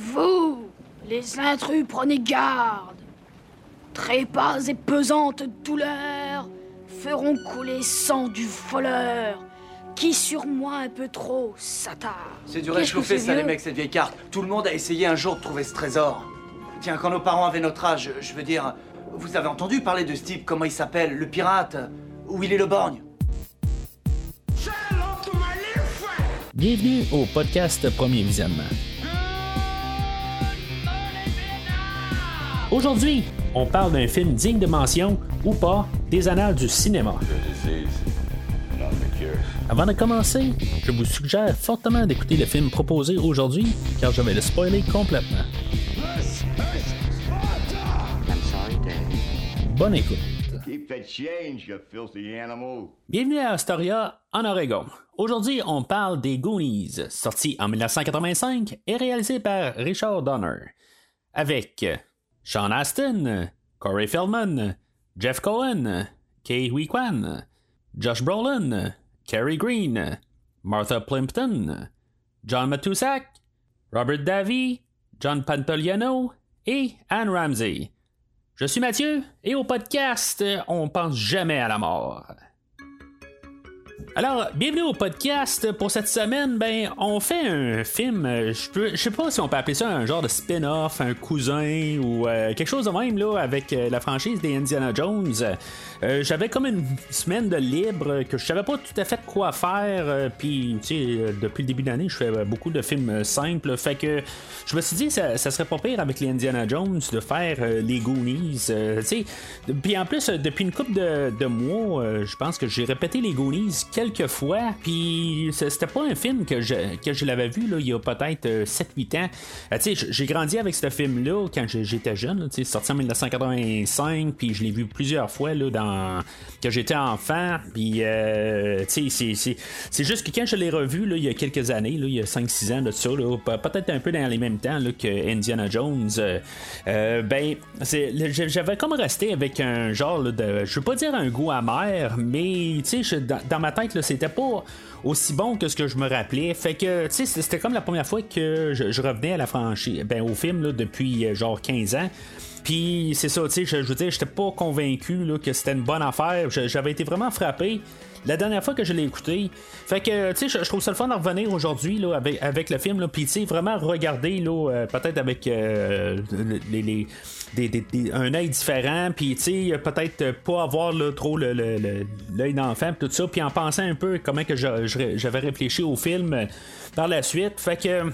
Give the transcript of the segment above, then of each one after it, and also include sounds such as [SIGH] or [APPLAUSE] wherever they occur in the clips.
Vous, les intrus, prenez garde. Trépas et pesantes douleurs feront couler sang du voleur qui sur moi un peu trop s'attarde. C'est du réchauffé, c'est ça, les mecs, cette vieille carte. Tout le monde a essayé un jour de trouver ce trésor. Tiens, quand nos parents avaient notre âge, je veux dire, vous avez entendu parler de ce type, comment il s'appelle, le pirate Où il est le borgne? Bienvenue au podcast Premier Visionnement. Aujourd'hui, on parle d'un film digne de mention ou pas des annales du cinéma. Avant de commencer, je vous suggère fortement d'écouter le film proposé aujourd'hui car je vais le spoiler complètement. Bonne écoute. Keep the change, you filthy animal. Bienvenue à Astoria, en Oregon. Aujourd'hui, on parle des Goonies, sorti en 1985 et réalisé par Richard Donner. Avec Sean Astin, Corey Feldman, Jeff Cohen, Kay Hui Josh Brolin, Cary Green, Martha Plimpton, John Matusak, Robert Davy, John Pantoliano et Anne Ramsey. Je suis Mathieu et au podcast, on pense jamais à la mort. Alors, bienvenue au podcast. Pour cette semaine, ben, on fait un film. euh, Je sais pas si on peut appeler ça un genre de spin-off, un cousin ou euh, quelque chose de même là avec euh, la franchise des Indiana Jones. J'avais comme une semaine de libre que je savais pas tout à fait quoi faire. Puis, tu sais, depuis le début de l'année, je fais beaucoup de films simples. Fait que je me suis dit, ça, ça serait pas pire avec les Indiana Jones de faire les Goonies. puis en plus, depuis une couple de, de mois, je pense que j'ai répété les Goonies quelques fois. Puis c'était pas un film que je, que je l'avais vu là, il y a peut-être euh, 7-8 ans. Euh, sais, j- j'ai grandi avec ce film-là quand j'étais jeune. là, sorti en 1985. Puis je l'ai vu plusieurs fois là, dans, quand j'étais enfant. Puis, euh, c'est- juste que quand je l'ai revu là, il y a quelques années, là, il y a 5-6 ans de ça, peut-être un peu dans les mêmes temps là, que Indiana Jones, euh, euh, ben, j'avais comme resté avec un genre de, je veux pas dire un goût amer, mais dans, dans ma tête, c'était pas aussi bon que ce que je me rappelais. Fait que, tu sais, c'était comme la première fois que je, revenais à la franchise, ben, au film là, depuis euh, genre 15 ans. Puis c'est ça, tu sais, je, je veux dire, j'étais pas convaincu là, que c'était une bonne affaire. J'avais été vraiment frappé la dernière fois que je l'ai écouté. Fait que, tu sais, je, trouve ça le fun de revenir aujourd'hui là, avec, avec le film. Puis, tu sais, vraiment regarder, là, euh, peut-être avec euh, les, les- des- un œil différent. Puis, tu sais, peut-être pas avoir là, trop le- le- le- l'œil d'enfant, tout ça. Puis, en pensant un peu comment que j'avais réfléchi au film euh, par la suite. Fait que.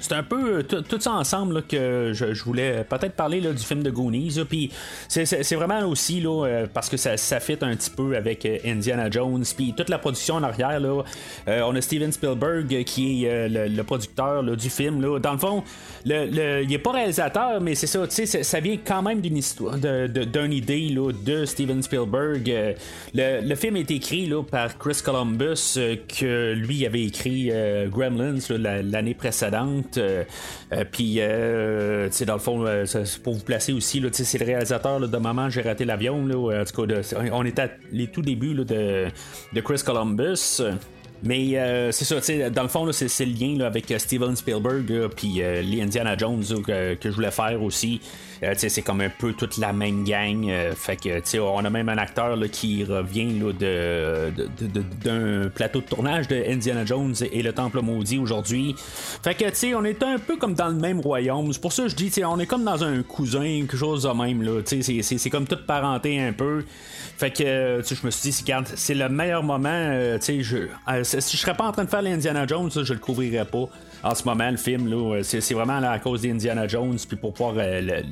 C'est un peu euh, tout ça ensemble là, que je, voulais peut-être parler là, du film de Goonies. Puis c'est- vraiment aussi là, euh, parce que ça, ça un petit peu avec euh, Indiana Jones. Puis toute la production en arrière, là, on a Steven Spielberg qui est le, producteur du film. Dans le fond, le, il n'est pas réalisateur, mais c'est ça, ça, ça vient quand même d'une histoire, d'une idée de Steven Spielberg. Le, film est écrit par Chris Columbus, que lui avait écrit Gremlins l'année précédente. Euh, euh, Puis, euh, dans le fond, pour vous placer aussi, c'est le réalisateur de Maman, j'ai raté l'avion. En tout cas, on était à les tout débuts de, de Chris Columbus. Mais euh, c'est ça, dans le fond, c'est, le lien avec Steven Spielberg, puis euh, les Indiana Jones que je voulais faire aussi. Euh, c'est comme un peu toute la même gang. euh, fait que, on a même un acteur là, qui revient là, de, d'un plateau de tournage de Indiana Jones et le Temple Maudit aujourd'hui. Fait que, tu sais, on est un peu comme dans le même royaume. C'est pour ça que je dis, tu on est comme dans un cousin, quelque chose de même. Là, c'est, comme toute parenté un peu. Fait que, je me suis dit, c'est le meilleur moment. euh, je, euh, si je serais pas en train de faire l'Indiana Jones, je le couvrirais pas. En ce moment, le film, là, euh, c'est, vraiment à cause d'Indiana Jones, puis pour pouvoir euh,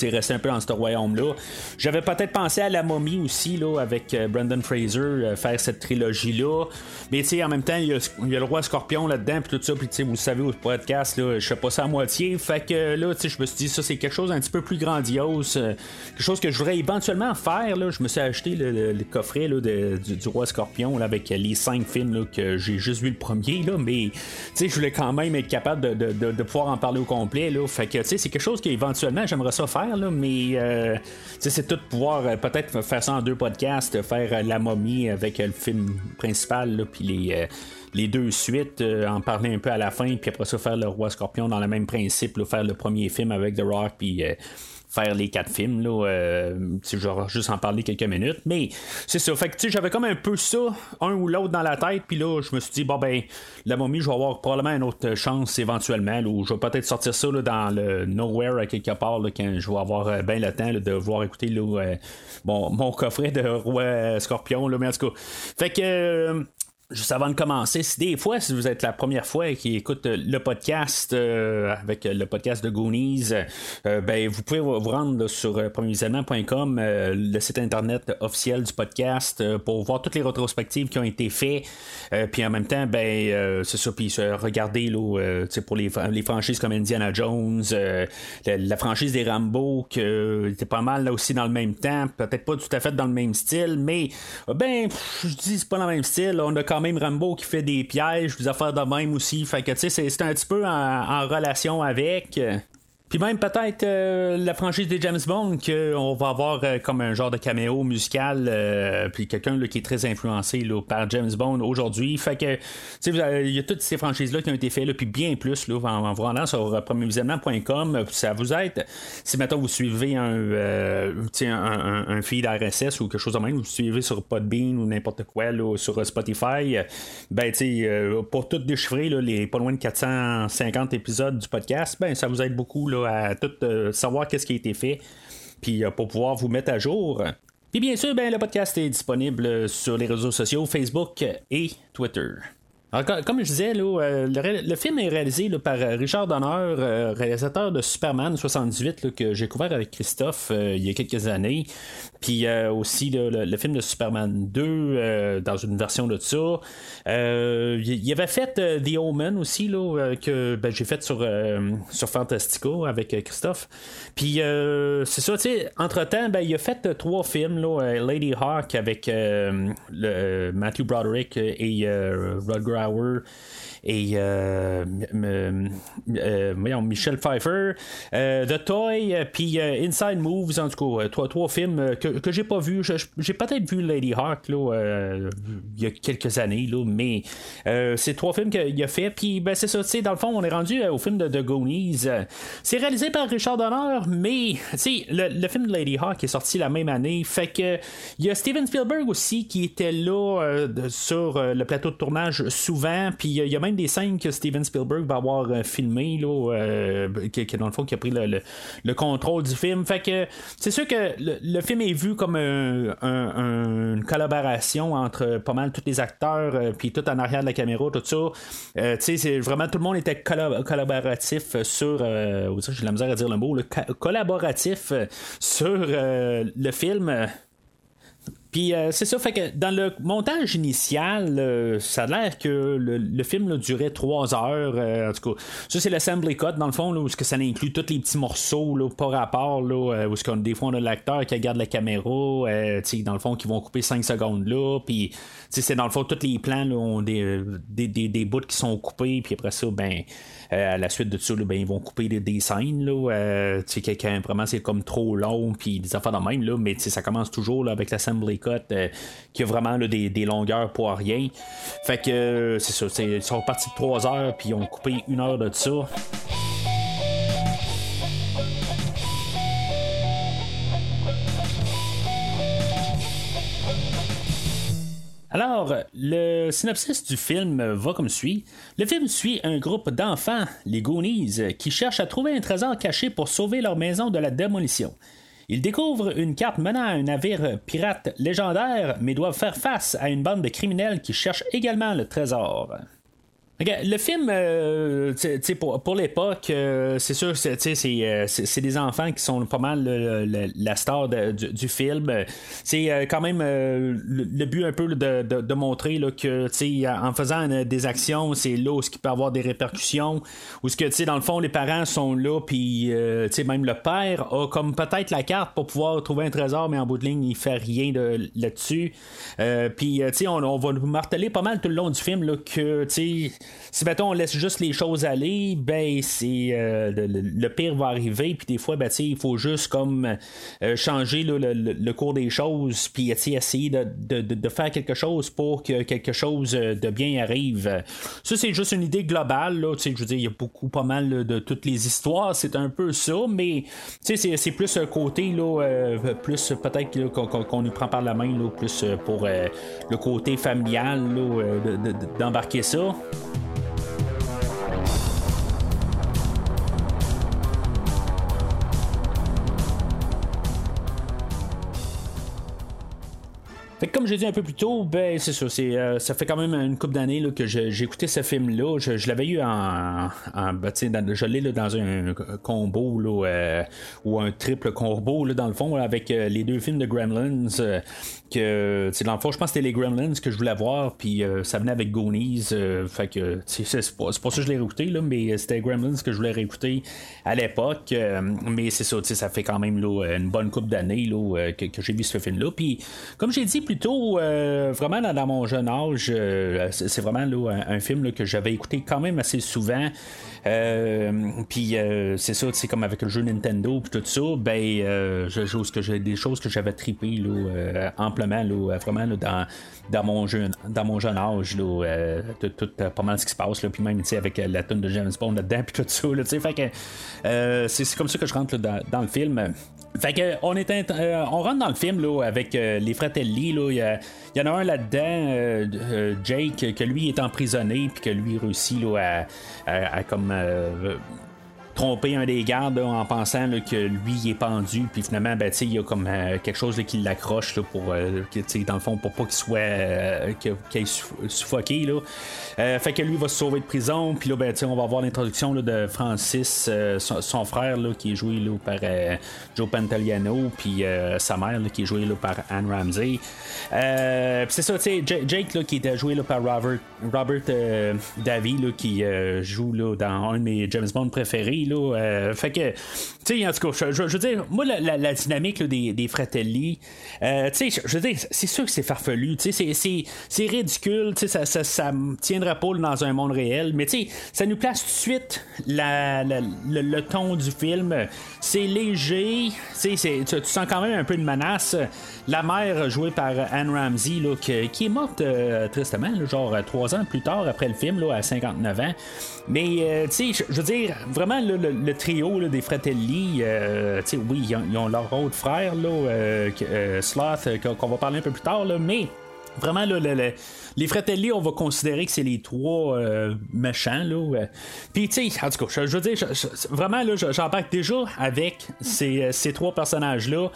rester un peu dans ce royaume-là. J'avais peut-être pensé à La momie aussi, là, avec euh, Brendan Fraser, euh, faire cette trilogie-là. Mais tu sais, en même temps, il y, a, le roi scorpion là-dedans, puis tout ça, puis tu sais, vous savez au podcast, là, je fais pas ça à moitié. Fait que là, tu sais, je me suis dit, ça, c'est quelque chose un petit peu plus grandiose, quelque chose que je voudrais éventuellement faire. Je me suis acheté le, coffret du, roi scorpion avec les cinq films que j'ai juste vu le premier, mais je voulais quand même même être capable de, pouvoir en parler au complet. Là. Fait que c'est quelque chose qu'éventuellement j'aimerais ça faire, là, mais c'est tout pouvoir peut-être faire ça en deux podcasts, faire la momie avec le film principal, puis les les deux suites, en parler un peu à la fin, puis après ça faire le Roi Scorpion dans le même principe, faire le premier film avec The Rock, puis faire les quatre films. Là, euh, genre juste en parler quelques minutes. Mais c'est ça. Fait que j'avais comme un peu ça, un ou l'autre dans la tête. Puis là, je me suis dit, bon ben, la momie, je vais avoir probablement une autre chance éventuellement. ou je vais peut-être sortir ça dans le Nowhere à quelque part quand je vais avoir euh, bien le temps de vouloir écouter euh, mon coffret de Roi Scorpion. Là, mais en tout cas. Fait que juste avant de commencer, si des fois, si vous êtes la première fois qui écoute le podcast euh, avec le podcast de Goonies, euh, ben vous pouvez vous rendre sur euh, le site internet officiel du podcast, pour voir toutes les rétrospectives qui ont été faites. puis en même temps, ben c'est ça, puis regarder là, pour les, les, franchises comme Indiana Jones, la, franchise des Rambo, qui était pas mal là aussi dans le même temps, peut-être pas tout à fait dans le même style, mais ben je dis c'est pas dans le même style. On a même Rambo qui fait des pièges, des affaires de même aussi. Fait que tu sais, c'est un petit peu en relation avec. Puis même peut-être euh, la franchise des James Bond qu'on va avoir euh, comme un genre de caméo musical, euh, puis quelqu'un qui est très influencé là, par James Bond aujourd'hui. Fait que il y a toutes ces franchises-là qui ont été faites, puis bien plus là, en, vous rendant sur premiervisionnement.com. Ça vous aide. Si maintenant vous suivez un, un, un, feed RSS ou quelque chose de même, vous suivez sur Podbean ou n'importe quoi là, sur Spotify, ben tu pour tout déchiffrer là, les pas loin de 450 épisodes du podcast, ben ça vous aide beaucoup. Là, à tout euh, savoir qu'est-ce qui a été fait, puis euh, pour pouvoir vous mettre à jour. Puis bien sûr, ben, le podcast est disponible sur les réseaux sociaux Facebook et Twitter comme je disais, euh, le, film est réalisé par Richard Donner, réalisateur de Superman 78, que j'ai couvert avec Christophe il y a quelques années. Puis aussi le, film de Superman 2 dans une version de ça. il avait fait The Omen aussi, que ben, j'ai fait sur, sur Fantastico avec Christophe. Puis c'est ça, tu sais, entre-temps, ben, il a fait trois films, Lady Hawk avec Matthew Broderick et Rod et euh, euh, Michel Pfeiffer, euh, The Toy, puis Inside Moves, en tout cas, trois, trois films que, que j'ai pas vu. J'ai peut-être vu Lady Hawk là, il y a quelques années, là, mais c'est trois films qu'il a fait. Puis ben, c'est ça, dans le fond, on est rendu au film de The Goonies. c'est réalisé par Richard Donner, mais le, le film de Lady Hawk est sorti la même année. Fait que il y a Steven Spielberg aussi qui était là sur le plateau de tournage souvent. Puis il y, a même des scènes que Steven Spielberg va avoir euh, filmé, euh, qui, dans le fond, qui a pris le, contrôle du film. Fait que c'est sûr que le, film est vu comme une collaboration entre pas mal tous les acteurs, euh, puis tout en arrière de la caméra, tout ça. tu sais, vraiment tout le monde était collaboratif sur. j'ai la misère à dire le mot, collaboratif sur le film. Puis euh, c'est ça, fait que dans le montage initial, euh, ça a l'air que le, film durait trois heures. Euh, en tout cas, ça c'est l'assembly cut dans le fond, là, où que ça inclut tous les petits morceaux là, par rapport, là, où ce qu'on, des fois on a l'acteur qui regarde la caméra, dans le fond qui vont couper 5 secondes là, puis c'est dans le fond tous les plans ont des, des, des, bouts qui sont coupés, puis après ça, ben à la suite de ça, ben, ils vont couper des, scènes. Là, quelqu'un vraiment c'est comme trop long, puis des affaires de même, là, mais ça commence toujours là, avec l'assembly cut euh, qui a vraiment des, longueurs pour rien. Fait que c'est ça, ils sont partis de 3 heures, puis ils ont coupé une heure de ça. Alors, le synopsis du film va comme suit. Le film suit un groupe d'enfants, les Goonies, qui cherchent à trouver un trésor caché pour sauver leur maison de la démolition. Ils découvrent une carte menant à un navire pirate légendaire, mais doivent faire face à une bande de criminels qui cherchent également le trésor le film, euh, pour, pour l'époque, euh, c'est sûr, euh, c'est des enfants qui sont pas mal la star du, film. C'est quand même le, but un peu de, de, montrer là, que en faisant des actions, c'est là où il peut avoir des répercussions. Ou ce que, dans le fond, les parents sont là, puis même le père a comme peut-être la carte pour pouvoir trouver un trésor, mais en bout de ligne, il fait rien là-dessus. puis, on, on va nous marteler pas mal tout le long du film là, que, tu sais si mettons on laisse juste les choses aller, ben c'est le, pire va arriver, puis des fois, ben, il faut juste comme changer le, cours des choses, puis essayer de, faire quelque chose pour que quelque chose de bien arrive. Ça, c'est juste une idée globale, là, je veux dire, il y a beaucoup, pas mal de toutes les histoires, c'est un peu ça, mais c'est plus un côté, là, plus peut-être qu'on nous prend par la main, là, plus pour le côté familial d'embarquer ça. Fait comme j'ai dit un peu plus tôt, ben c'est ça, euh, ça fait quand même une couple d'années que j'ai écouté ce film-là. Je, l'avais eu en, en ben, dans, je l'ai dans un combo là, euh, ou un triple combo là, dans le fond avec euh, les deux films de Gremlins que dans le fond je pense que c'était les Gremlins que je voulais voir puis ça venait avec Goonies fait que c'est pas, pas ça que je l'ai réécouté là, mais c'était Gremlins que je voulais réécouter à l'époque mais c'est ça ça fait quand même là, une bonne couple d'années que, que j'ai vu ce film là puis comme j'ai dit plutôt euh, vraiment dans, mon jeune âge. Euh, c'est vraiment un, film que j'avais écouté quand même assez souvent. Euh, puis c'est ça, c'est comme avec le jeu Nintendo puis tout ça, ben je, que j'ai des choses que j'avais trippé amplement vraiment dans, dans mon jeune dans mon jeune âge tout, pas mal ce qui se passe puis même avec la tonne de James Bond là-dedans puis tout ça fait que c'est comme ça que je rentre dans, le film. Fait que on est on rentre dans le film là, avec les Fratelli il y, en a un là-dedans, euh, euh, Jake, que lui est emprisonné, puis que lui réussit là, à, comme uh, tromper un des gardes en pensant que lui il est pendu. Puis finalement ben, il y a comme euh, quelque chose qui l'accroche pour euh, dans le fond pour pas qu'il soit euh, qu'il suffoqué là. fait que lui va se sauver de prison. Puis là ben, on va voir l'introduction de Francis son, frère qui est joué par Joe Pantoliano. Puis sa mère qui est jouée par Anne Ramsey. C'est ça Jake qui était joué par Robert, Robert Davy qui joue dans un de mes James Bond préférés euh, fait que, tu sais, en tout cas, je, veux dire, moi, la, dynamique des, des, Fratelli, euh, tu sais, je veux dire, c'est sûr que c'est farfelu, tu sais, c'est ridicule, tu sais, ça, ça, ça tiendra pas dans un monde réel, mais tu sais, ça nous place tout de suite la, le, ton du film. C'est léger, tu sais, tu sens quand même un peu de menace. La mère, jouée par Anne Ramsey, qui, est morte euh, tristement, genre trois ans plus tard après le film, à 59 ans. Mais, tu sais, je veux dire, vraiment, le trio des Fratelli, euh, oui, ils ont, leur autre frère, euh, euh, Sloth, qu'on va parler un peu plus tard, mais vraiment, les Fratelli, on va considérer que c'est les trois méchants. Là, Puis, tu sais, en tout cas, je, veux dire, vraiment, là, j'embarque déjà avec ces, trois personnages-là,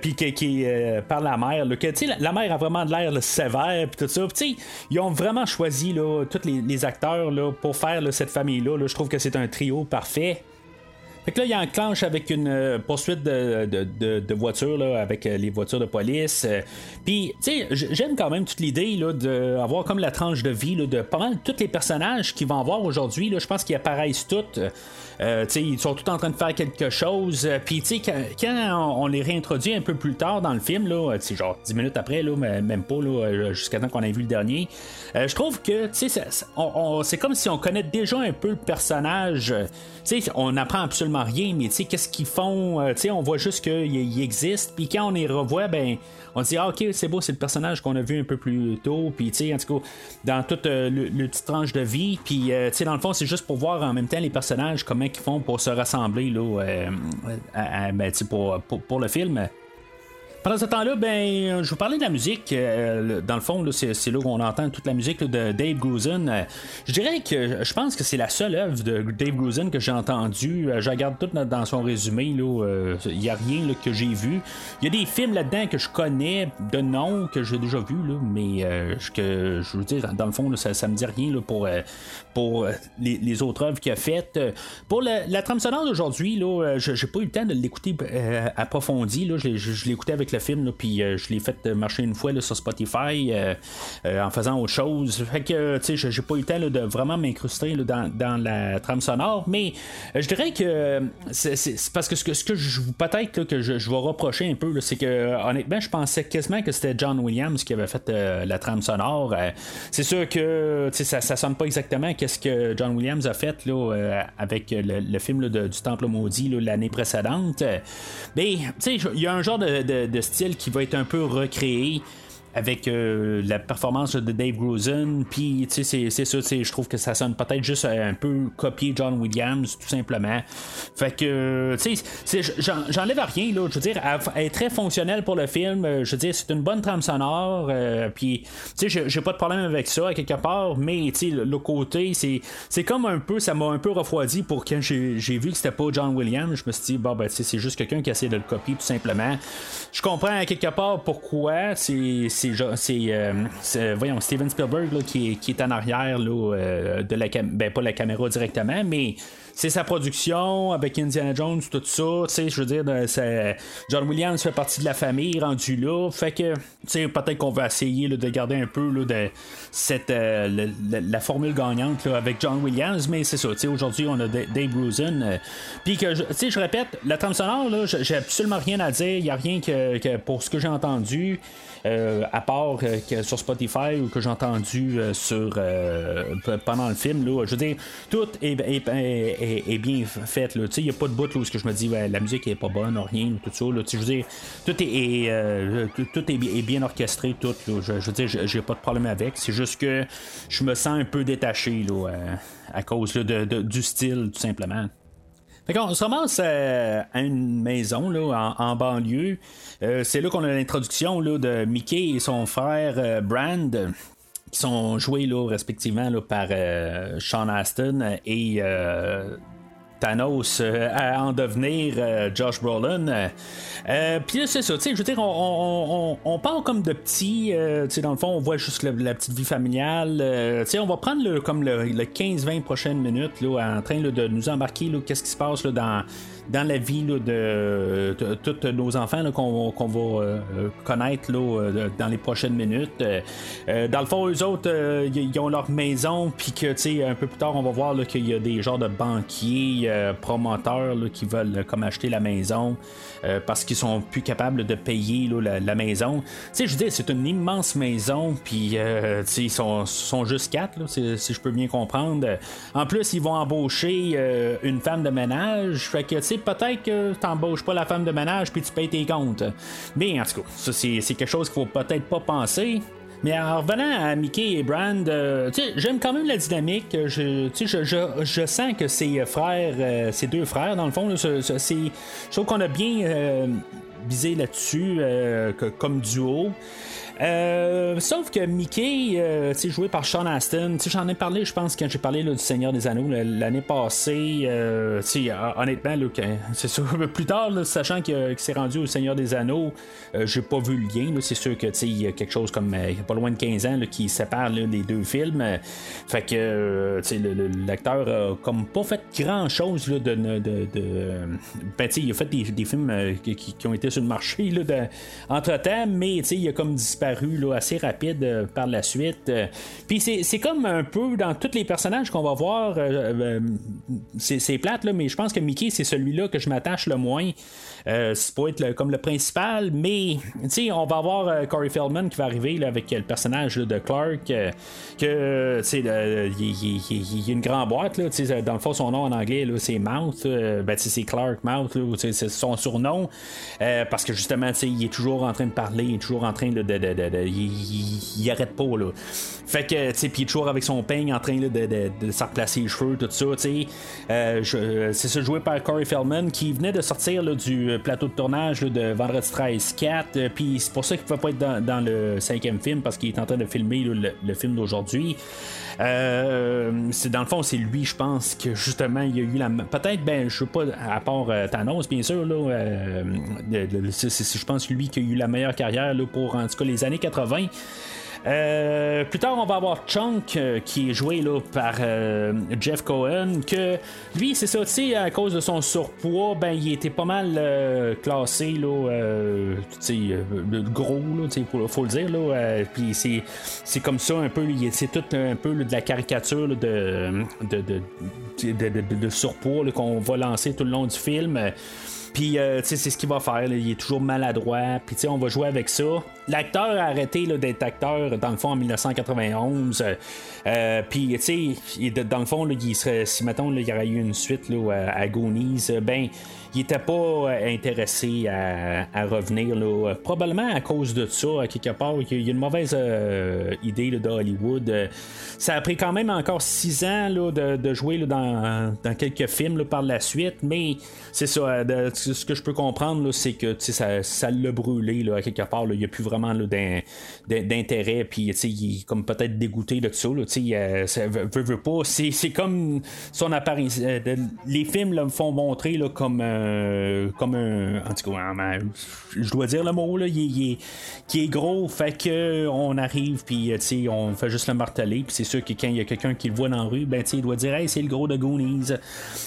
puis qui, par la mère, là, la, la mère a vraiment de l'air sévère, puis tout ça. Puis, ils ont vraiment choisi là, tous les, acteurs là, pour faire cette famille-là. je trouve que c'est un trio parfait. Fait que là, il enclenche avec une euh, poursuite de, de, de, voitures, là, avec euh, les voitures de police. Euh. Puis, tu sais, j'aime quand même toute l'idée d'avoir comme la tranche de vie là, de pas mal tous les personnages qui vont avoir aujourd'hui. Je pense qu'ils apparaissent tous. Euh, ils sont tous en train de faire quelque chose. Euh, puis, quand, quand on, les réintroduit un peu plus tard dans le film, là, genre 10 minutes après, là, même pas, jusqu'à temps qu'on ait vu le dernier, euh, je trouve que c'est comme si on connaît déjà un peu le personnage. on n'apprend absolument rien, mais qu'est-ce qu'ils font? on voit juste qu'ils existent. Puis quand on les revoit, ben on dit, ah, ok, c'est beau, c'est le personnage qu'on a vu un peu plus tôt, puis, tu sais, en tout cas, dans toute euh, le, petite tranche de vie, puis, euh, tu sais, dans le fond, c'est juste pour voir en même temps les personnages, comment ils font pour se rassembler, là, euh, ben, pour, pour, le film. Pendant ce temps-là, ben, je vous parlais de la musique. Euh, dans le fond, c'est, là qu'on entend toute la musique de Dave Grusin. Euh, je dirais que je pense que c'est la seule œuvre de Dave Grusin que j'ai entendue. Euh, je regarde tout dans son résumé. Il n'y a rien que j'ai vu. Il y a des films là-dedans que je connais de nom, que j'ai déjà vu, mais que je veux dire, dans le fond, ça, ne me dit rien pour, les, autres œuvres qu'il a faites. Pour la, trame sonore d'aujourd'hui, je n'ai pas eu le temps de l'écouter approfondi. je, l'ai écouté le film, puis je l'ai fait marcher une fois sur Spotify en faisant autre chose. Fait que, tu sais, j'ai pas eu le temps de vraiment m'incruster dans, la trame sonore, mais je dirais que c'est parce que ce que, ce que je peut-être que je, vais reprocher un peu, c'est que honnêtement, je pensais quasiment que c'était John Williams qui avait fait la trame sonore. c'est sûr que ça, ça sonne pas exactement qu'est-ce que John Williams a fait là, avec le, film du Temple maudit l'année précédente. Mais il y a un genre de, style qui va être un peu recréé avec euh, la performance de Dave Grusin. Puis, tu sais, c'est ça, je trouve que ça sonne peut-être juste un peu copier John Williams, tout simplement. Fait que, tu sais, j'enlève rien, là. Je veux dire, elle, est très fonctionnelle pour le film. Euh, je veux dire, c'est une bonne trame sonore. Euh, puis, tu sais, j'ai pas de problème avec ça, à quelque part. Mais, tu sais, le, côté, c'est comme un peu, ça m'a un peu refroidi pour quand j'ai vu que c'était pas John Williams. Je me suis dit, bon, ben, tu sais, c'est juste quelqu'un qui essaie de le copier, tout simplement. Je comprends à quelque part pourquoi. C'est euh, c'est voyons Steven Spielberg qui, est en arrière là, euh, de la ben pas la caméra directement mais c'est sa production avec Indiana Jones, tout ça. Je veux dire, John Williams fait partie de la famille rendu là. Fait que, tu sais, peut-être qu'on va essayer de garder un peu de cette, euh, la, formule gagnante avec John Williams, mais c'est ça. Aujourd'hui, on a Dave Rosen. Euh, Puis que, tu sais, je répète, la trame sonore, là, j'ai absolument rien à dire. Il n'y a rien que, pour ce que j'ai entendu. Euh, à part que sur Spotify ou que j'ai entendu sur pendant le film là, je veux dire tout est, est est, bien faite. Il n'y a pas de bout où je me dis la musique est pas bonne, rien, tout ça. je veux dire, tout est, euh, tout est, bien orchestré, tout. Je, veux dire, j'ai pas de problème avec. C'est juste que je me sens un peu détaché là, euh, à cause de, du style, tout simplement. On se ramasse euh, à une maison là, en, banlieue. c'est là qu'on a l'introduction de Mickey et son frère Brand qui sont joués là, respectivement là, par euh, Sean Aston et euh, Thanos euh, à en devenir Josh Brolin. Puis là, c'est ça, tu sais, je veux dire, on, parle comme de petits, tu sais, dans le fond, on voit juste la petite vie familiale. tu sais, on va prendre le, comme le, 15-20 prochaines minutes là, en train de nous embarquer, qu'est-ce qui se passe là, dans dans la vie de, tous nos enfants qu'on va euh, connaître euh, dans les prochaines minutes. Euh, dans le fond, eux autres, ils ont leur maison, puis que un peu plus tard, on va voir qu'il y a des genres de banquiers, promoteurs qui veulent comme acheter la maison parce qu'ils sont plus capables de payer la, maison. je veux dire, c'est une immense maison, puis ils sont, juste quatre, si je peux bien comprendre. En plus, ils vont embaucher une femme de ménage, fait que peut-être que t'embauches pas la femme de ménage puis tu payes tes comptes. Mais en tout cas, c'est, quelque chose qu'il faut peut-être pas penser. Mais en revenant à Mickey et Brand, euh, j'aime quand même la dynamique. Je, je, je, sens que ces frères, euh, ces deux frères, dans le fond, c'est, je trouve qu'on a bien euh, visé là-dessus comme duo. Euh, sauf que Mickey, euh, joué par Sean Astin, j'en ai parlé, je pense, quand j'ai parlé du Seigneur des Anneaux l'année passée. Euh, honnêtement, [LAUGHS] c'est sûr, plus tard, sachant qu'il s'est rendu au Seigneur des Anneaux, euh, j'ai pas vu le lien. C'est sûr que il y a quelque chose comme pas loin de 15 ans qui sépare les deux films. fait que l'acteur a comme pas fait grand chose de, ben, il a fait des, films qui, ont été sur le marché entre temps, mais il a comme disparu assez rapide euh, par la suite. Euh, puis c'est comme un peu dans tous les personnages qu'on va voir, euh, c'est plate, là, mais je pense que Mickey, c'est celui-là que je m'attache le moins. Euh, c'est pas être comme le principal, mais on va avoir euh, Corey Feldman qui va arriver là, avec le personnage de Clark, euh, que il y, a une grande boîte. Là, dans le fond, son nom en anglais, c'est Mouth. ben, c'est Clark Mouth, c'est son surnom. parce que justement, il est toujours en train de parler, il est toujours en train de. il, arrête pas. Là. Fait que, tu sais, toujours avec son peigne en train de, de, de, se replacer les cheveux, tout ça, tu sais. c'est ça joué par Corey Feldman qui venait de sortir là, du plateau de tournage de Vendredi 13 4. Euh, puis c'est pour ça qu'il ne peut pas être dans, le cinquième film parce qu'il est en train de filmer le, film d'aujourd'hui. Euh, c'est dans le fond, c'est lui, je pense, que justement, il y a eu la. Peut-être, ben, je sais pas, à part euh, Thanos, bien sûr, là, je pense lui qui a eu la meilleure carrière là, pour en tout cas les années 80. Euh, plus tard, on va avoir Chunk euh, qui est joué là, par euh, Jeff Cohen. Que lui, c'est ça, tu sais, à cause de son surpoids, ben il était pas mal classé, là, tu sais, gros, là, tu sais, faut le dire, là. Puis c'est, c'est comme ça un peu, c'est tout un peu de la caricature de, de, de, de, surpoids qu'on va lancer tout le long du film. Puis, euh, tu sais, c'est ce qu'il va faire. Il est toujours maladroit. Puis, tu sais, on va jouer avec ça. L'acteur a arrêté d'être acteur, dans le fond, en 1991. Euh, puis, tu sais, dans le fond, il serait, si, mettons, il y aurait eu une suite là, à Agonise, ben il était pas euh, intéressé à, revenir. Là. Probablement à cause de ça, à quelque part, il y a une mauvaise euh, idée là, de Hollywood. Ça a pris quand même encore six ans là, de, jouer dans, quelques films par la suite, mais c'est ça. ce que je peux comprendre, c'est que ça, l'a brûlé à quelque part. Il n'y a plus vraiment d'intérêt, puis il est comme peut-être dégoûté de ça. Là, ça veut, veut pas. C'est comme son apparition. Euh, les films me font montrer comme euh, comme un. En tout cas, je dois dire le mot, là, il, qui est gros, fait que on arrive, puis euh, on fait juste le marteler, puis c'est sûr que quand il y a quelqu'un qui le voit dans la rue, ben, il doit dire, hey, c'est le gros de Goonies.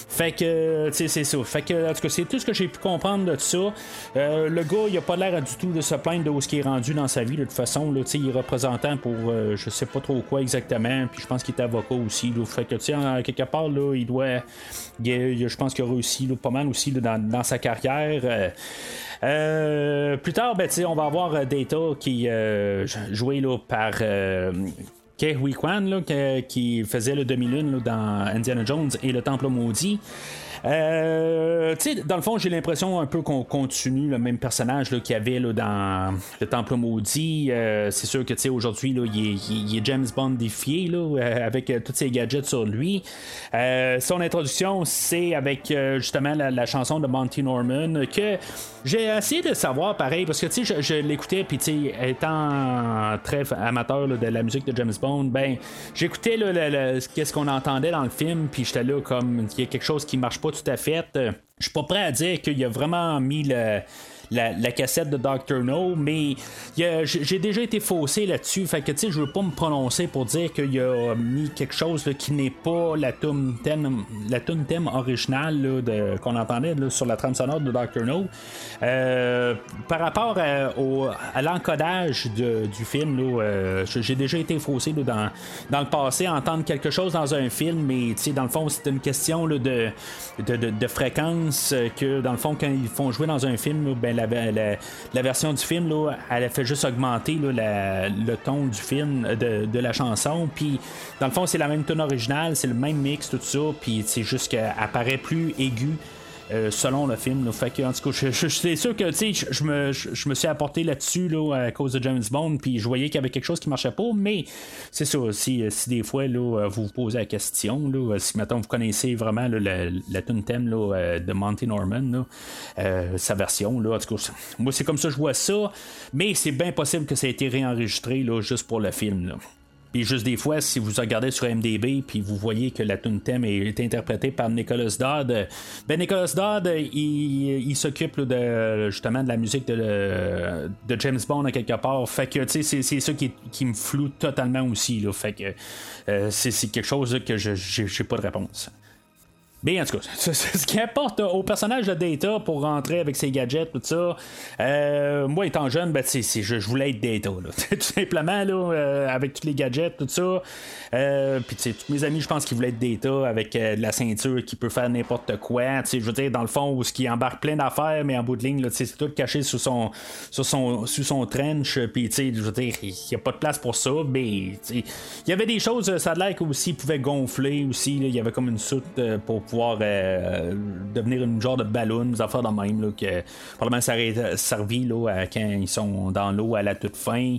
Fait que, c'est ça. Fait que, en tout cas, c'est tout ce que j'ai pu comprendre de ça. Euh, le gars, il a pas l'air du tout de se plaindre de ce qui est rendu dans sa vie, de toute façon, là, il est représentant pour je sais pas trop quoi exactement, puis je pense qu'il est avocat aussi, fait que, tu sais, quelque part, là, il doit. je pense qu'il a réussi pas mal aussi dans, sa carrière. Euh, euh, plus tard, ben, on va avoir euh, Data qui joué là, par Kei Hui Kwan, qui faisait le demi-lune dans Indiana Jones et le Temple maudit. Euh, dans le fond, j'ai l'impression un peu qu'on continue le même personnage qu'il y avait là, dans le Temple maudit. Euh, c'est sûr que aujourd'hui, il, est James Bond défié là, euh, avec tous ses gadgets sur lui. son introduction, c'est avec justement la, chanson de Monty Norman que j'ai essayé de savoir pareil parce que je, je l'écoutais puis étant très amateur de la musique de James Bond, ben j'écoutais qu'est-ce qu'on entendait dans le film puis j'étais là comme il y a quelque chose qui marche pas tout à fait. Euh, je suis pas prêt à dire qu'il a vraiment mis le la, cassette de Dr. No, mais j'ai déjà été faussé là-dessus. Fait que tu sais, je veux pas me prononcer pour dire qu'il a mis quelque chose qui n'est pas la tune thème, la tune thème originale qu'on entendait sur la trame sonore de Dr. No. Euh, par rapport à, l'encodage du film, euh, j'ai déjà été faussé dans, le passé, entendre quelque chose dans un film, mais dans le fond, c'est une question de, de, fréquence que dans le fond, quand ils font jouer dans un film, ben, la, version du film, là, elle a fait juste augmenter le ton du film, de, la chanson. Puis, dans le fond, c'est la même tone originale, c'est le même mix, tout ça. Puis, c'est juste qu'elle apparaît plus aiguë. Euh, selon le film. Fait que, en tout cas, je, suis sûr que je, je, me, je, me suis apporté là-dessus là, à cause de James Bond, puis je voyais qu'il y avait quelque chose qui marchait pas, mais c'est ça, si, si des fois là, vous vous posez la question, là, si maintenant vous connaissez vraiment la, la tune thème là, de Monty Norman, euh, sa version, là, en tout cas, moi c'est comme ça que je vois ça, mais c'est bien possible que ça ait été réenregistré là, juste pour le film. Là. Puis juste des fois, si vous regardez sur MDB, puis vous voyez que la tune thème est, interprétée par Nicholas Dodd, ben Nicholas Dodd, il, s'occupe de justement de la musique de, James Bond à quelque part. Fait que c'est, c'est ça qui, me floue totalement aussi. Là. Fait que euh, c'est, quelque chose que je j'ai pas de réponse. Mais en tout cas, [LAUGHS] ce qui importe au personnage de Data pour rentrer avec ses gadgets, tout ça, euh, moi étant jeune, ben, je, je, voulais être Data. [LAUGHS] tout simplement, là, euh, avec tous les gadgets, tout ça. Euh, puis tous mes amis, je pense qu'ils voulaient être Data avec la ceinture qui peut faire n'importe quoi. Je veux dire, dans le fond, où ce qui embarque plein d'affaires, mais en bout de ligne, c'est tout caché sous son, sous son, sous son trench. Puis je veux dire, il n'y a pas de place pour ça. Mais il y avait des choses, ça a l'air aussi pouvait gonfler aussi. Il y avait comme une soute pour pouvoir euh, devenir une genre de ballon, des affaires de même, là, que probablement ça aurait servi là, à, quand ils sont dans l'eau à la toute fin.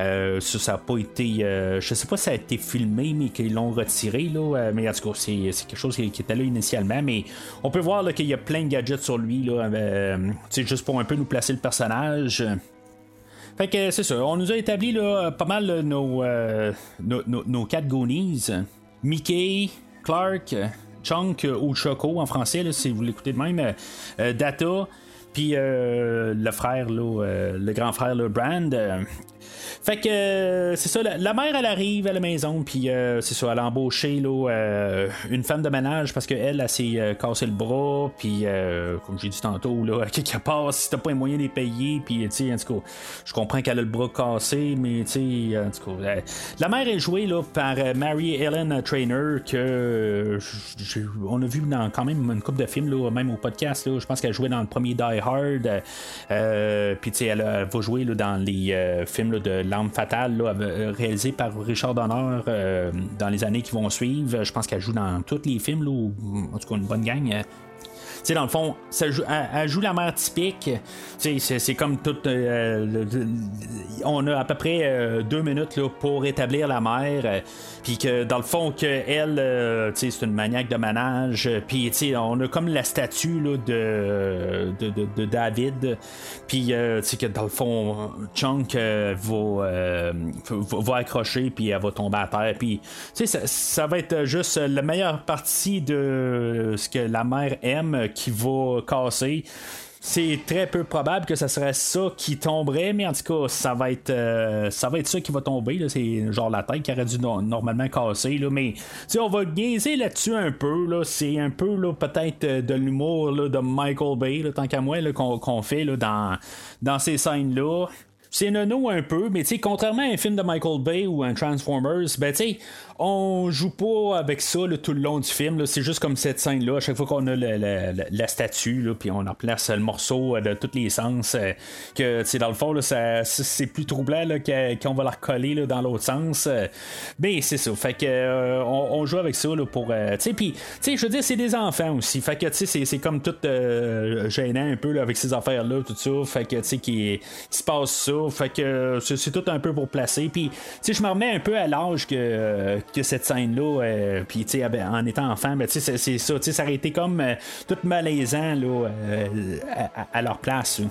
Euh, ça, n'a pas été. Euh, je sais pas si ça a été filmé, mais qu'ils l'ont retiré, là, mais en tout cas, c'est, quelque chose qui, était là initialement. Mais on peut voir qu'il y a plein de gadgets sur lui, là, juste pour un peu nous placer le personnage. Fait que c'est ça, on nous a établi là, pas mal nos, nos, nos, nos quatre Goonies. Mickey, Clark, Chunk ou Choco en français, si vous l'écoutez de même, euh, euh, Data. puis le frère, le grand frère, le Brand. Fait que euh, c'est ça, la, mère elle arrive à la maison, puis euh, c'est ça, elle a embauché euh, une femme de ménage parce qu'elle, elle, s'est cassé le bras, puis comme j'ai dit tantôt, là, [LAUGHS] quelque part, si t'as pas les moyens de les payer, puis tu sais, en tout cas, je comprends qu'elle a le bras cassé, mais tu sais, en tout cas, la mère est jouée là, par Mary Ellen Trainer, que on a vu dans quand même une couple de films, là, même au podcast, je pense qu'elle jouait dans le premier Die Hard, puis tu sais, elle, va jouer là, dans les films de L'arme fatale, là, euh, réalisée par Richard Donner euh, dans les années qui vont suivre. Je pense qu'elle joue dans tous les films, ou en tout cas une bonne gang. Euh, sais, dans le fond, ça joue, elle, joue la mère typique. C'est comme tout. Euh, on a à peu près euh, deux minutes là, pour établir la mère. Euh, puis que dans le fond, que elle, c'est une maniaque de manage. Puis on a comme la statue de, de, de, David. Puis que dans le fond, Chunk va, va, accrocher. Puis elle va tomber à terre. Puis ça va être juste la meilleure partie de ce que la mère aime qui va casser c'est très peu probable que ce serait ça qui tomberait, mais en tout cas, ça va être, euh, ça ça qui va tomber. C'est genre la tête qui aurait dû normalement casser. Là, mais on va gaiser là-dessus un peu. C'est un peu peut-être euh, de l'humour de Michael Bay, tant qu'à moi, qu'on, fait dans, ces scènes-là c'est nono un peu, mais tu sais, contrairement à un film de Michael Bay ou un Transformers, ben tu on joue pas avec ça tout le long du film. C'est juste comme cette scène-là. À chaque fois qu'on a la statue, puis on en place le morceau euh, de tous les sens, euh, que dans le fond, c'est plus troublant qu'on va la recoller dans l'autre sens. Euh. Ben c'est ça. Fait que on, joue avec ça pour. tu sais, puis, je veux dire, c'est des enfants aussi. Fait que tu sais, c'est comme tout gênant un peu avec ces affaires-là, tout ça. Fait que tu sais, qui, se passe ça. Fait que c'est tout un peu pour placer. Puis, tu sais, je me remets un peu à l'âge que que cette scène-là, euh, puis tu sais, en étant enfant, ben, c'est, c'est ça, ça aurait été comme euh, tout malaisant là, euh, à, leur place.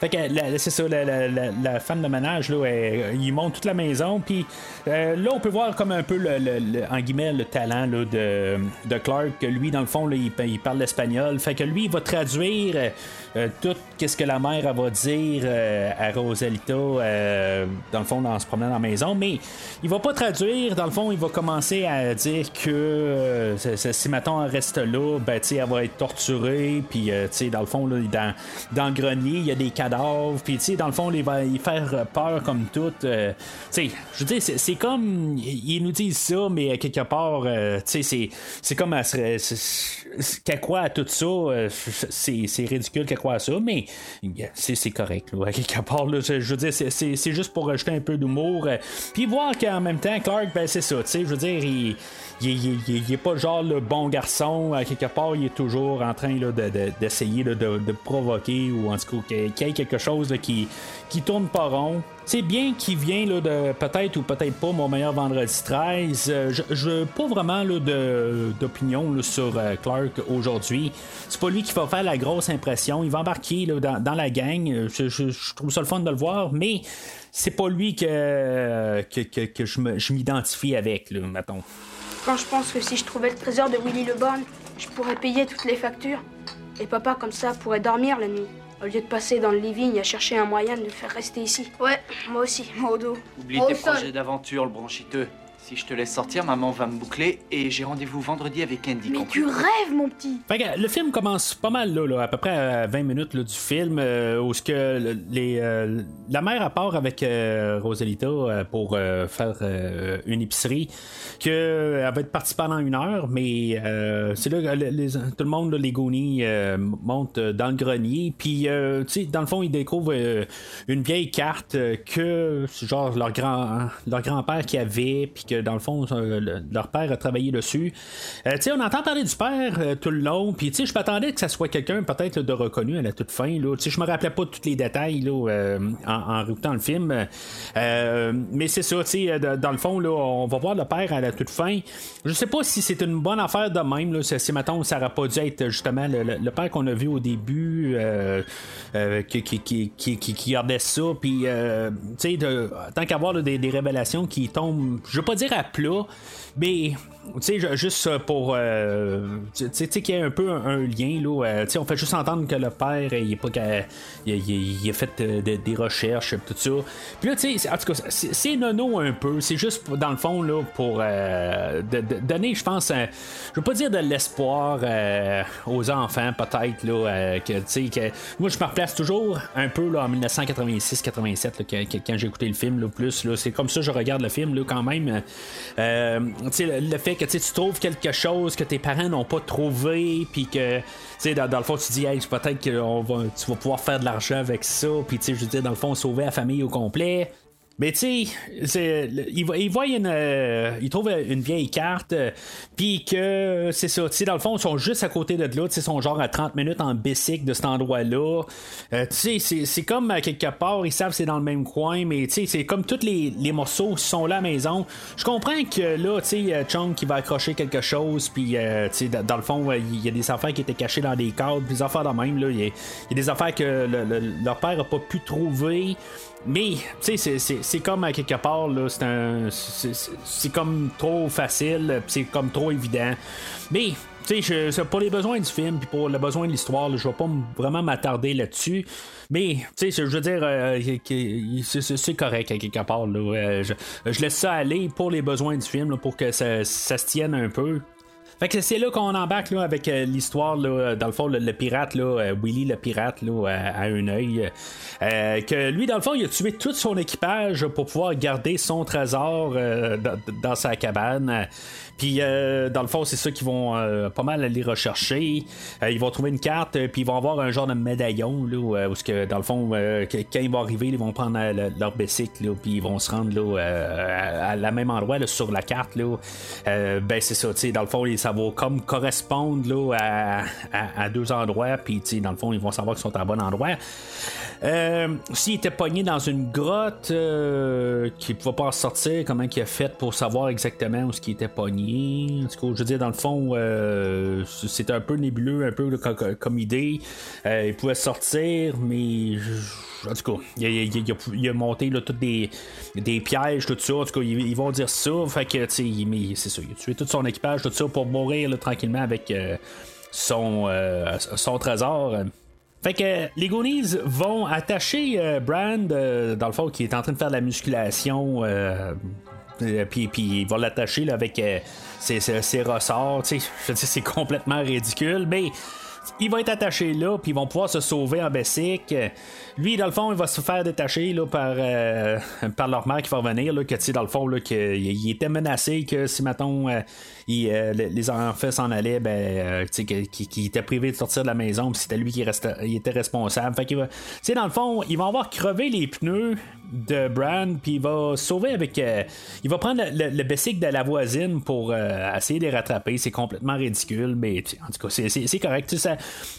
Fait que c'est ça, la, femme de ménage, là, il monte toute la maison, puis là, on peut voir comme un peu, le, en guillemets, le talent là, de, de Clark, que lui, dans le fond, il, il, parle l'espagnol. Fait que lui, il va traduire euh, tout qu'est-ce que la mère va dire euh, à Rosalita euh, dans le fond dans se promenant dans la maison mais il va pas traduire dans le fond il va commencer à dire que si maintenant elle reste là ben elle va être torturée puis dans le fond là, dans, dans le grenier il y a des cadavres puis tu dans le fond il va y faire peur comme tout je veux dire c'est comme ils nous disent ça mais quelque part sais c'est comme qu'elle croit à tout ça c'est ridicule à ça, mais c'est correct. Quelque part, je, veux dire, c'est juste pour rajouter un peu d'humour. Euh, puis voir qu'en même temps, Clark, ben, c'est ça. Je veux dire, il, il, est pas genre le bon garçon. À quelque part, il est toujours en train d'essayer de, de, provoquer ou en tout cas qu'il y ait quelque chose qui, qui tourne pas rond. C'est bien qu'il vient là, de peut-être ou peut-être pas mon meilleur vendredi 13. Euh, je n'ai pas vraiment d'opinion sur euh, Clark aujourd'hui. C'est pas lui qui va faire la grosse impression. Il va embarquer dans, la gang. Je, trouve ça le fun de le voir, mais c'est pas lui que, que, que, je m'identifie avec, mettons. Quand je pense que si je trouvais le trésor de Willy Le Born, je pourrais payer toutes les factures. Et papa, comme ça, pourrait dormir la nuit. Au lieu de passer dans le living à chercher un moyen de le faire rester ici. Ouais, moi aussi, moi au dos. Oublie tes projets d'aventure, le branchiteux. Si je te laisse sortir, maman va me boucler et j'ai rendez-vous vendredi avec Andy. Mais tu rêves, mon petit! le film commence pas mal là, à peu près à 20 minutes du film, euh, où ce que les, euh, la mère a part avec euh, Rosalita pour faire une épicerie, qu'elle va être partie pendant une heure, mais c'est là que tout le monde, les Goonies, monte dans le grenier, puis dans le fond, ils découvrent une vieille carte que genre leur grand leur grand-père qui avait, puis que dans le fond, leur père a travaillé dessus. Euh, on entend parler du père euh, tout le long, puis je m'attendais que ça soit quelqu'un peut-être de reconnu à la toute fin. Là. Je me rappelais pas tous les détails là, euh, en, en le film. mais c'est ça, dans le fond, là, on va voir le père à la toute fin. Je sais pas si c'est une bonne affaire de même. Là, si, mettons, ça n'aurait pas dû être justement le, père qu'on a vu au début qui, qui, qui, qui, gardait ça. Puis, tant qu'avoir des, des révélations qui tombent, je veux pas dire à plat, mais tu sais, juste pour. Euh, tu sais, qu'il y ait un peu un, lien, là. Euh, tu sais, on fait juste entendre que le père, il, est pas il, a fait euh, des recherches, tout ça. Puis là, tu sais, en tout cas, c'est nono un peu. C'est juste, dans le fond, là, pour donner, je pense, je veux pas dire de l'espoir aux enfants, peut-être, là. que, tu sais, que. Moi, je me replace toujours un peu, là, en 1986-87, quand, j'ai écouté le film, là, plus, là. C'est comme ça que je regarde le film, là, quand même. Sais, le fait que tu trouves quelque chose que tes parents n'ont pas trouvé, puis que dans, dans le fond, tu dis, hey, peut-être que va, tu vas pouvoir faire de l'argent avec ça, puis je veux dire, dans le fond, sauver la famille au complet. Mais tu sais, il, il voit une. Euh, il trouve une vieille carte, euh, puis que c'est ça. Tu sais, dans le fond, ils sont juste à côté de là. Tu sais, sont genre à 30 minutes en bicycle de cet endroit-là. Euh, tu sais, c'est comme à quelque part, ils savent que c'est dans le même coin, mais tu sais, c'est comme tous les, les, morceaux qui sont là à la maison. Je comprends que là, tu sais, Chong qui va accrocher quelque chose, puis tu sais, dans le fond, il y a des affaires qui étaient cachées dans des cadres, des affaires de même. Il y, a des affaires que leur père a pas pu trouver. Mais, tu sais, c'est comme à quelque part, c'est comme trop facile, c'est comme trop évident. Mais, tu sais, pour les besoins du film, puis pour le besoin de l'histoire, je vais pas vraiment m'attarder là-dessus. Mais, tu sais, je veux dire, euh, c'est correct à quelque part. Là. Je, laisse ça aller pour les besoins du film, pour que ça, ça se tienne un peu. Fait que c'est là qu'on embarque avec euh, l'histoire, dans le fond, le, pirate, là, euh, Willy le pirate, là, à, un œil. Euh, que lui, dans le fond, il a tué tout son équipage pour pouvoir garder son trésor dans, sa cabane. Puis, euh, dans le fond, c'est ça qu'ils vont euh, pas mal aller rechercher. Euh, ils vont trouver une carte, puis ils vont avoir un genre de médaillon, là, où, que, dans le fond, quand ils vont arriver, ils vont prendre leur bicycle, puis ils vont se rendre là, à, la même endroit sur la carte. Là. ben, c'est ça, dans le fond, ça va comme correspondre là, à, deux endroits, puis dans le fond, ils vont savoir qu'ils sont à bon endroit. S'il était pogné dans une grotte, qu'il ne pouvait pas en sortir, comment il a fait pour savoir exactement où ce qui était pogné? je veux dire, dans le fond, euh, c'est un peu nébuleux, un peu comme, idée. Euh, il pouvait sortir, mais. En tout cas, il, a, monté là, toutes des, pièges, tout ça. En tout cas, ils, vont dire ça. Fait que, c'est ça. Il a tué tout son équipage, tout ça, pour mourir tranquillement avec euh, son, son trésor. Fait que les Goonies vont attacher Brand, dans le fond, qui est en train de faire de la musculation euh, puis, puis il va l'attacher avec euh, ses, ses, ressorts. C'est complètement ridicule, mais il va être attaché là, puis ils vont pouvoir se sauver en Bessic. Lui, dans le fond, il va se faire détacher là, par, euh, [LAUGHS] par leur mère qui va revenir, là, que dans le fond, là, il était menacé que si mettons euh, euh, les enfants s'en allaient, ben, qu'il était privé de sortir de la maison, puis c'était lui qui il était responsable. Fait va, dans le fond, ils vont avoir crevé les pneus de Bran, puis il va sauver avec. il va prendre le, le, de la voisine pour essayer de les rattraper. C'est complètement ridicule, mais en tout cas, c'est correct. Ça,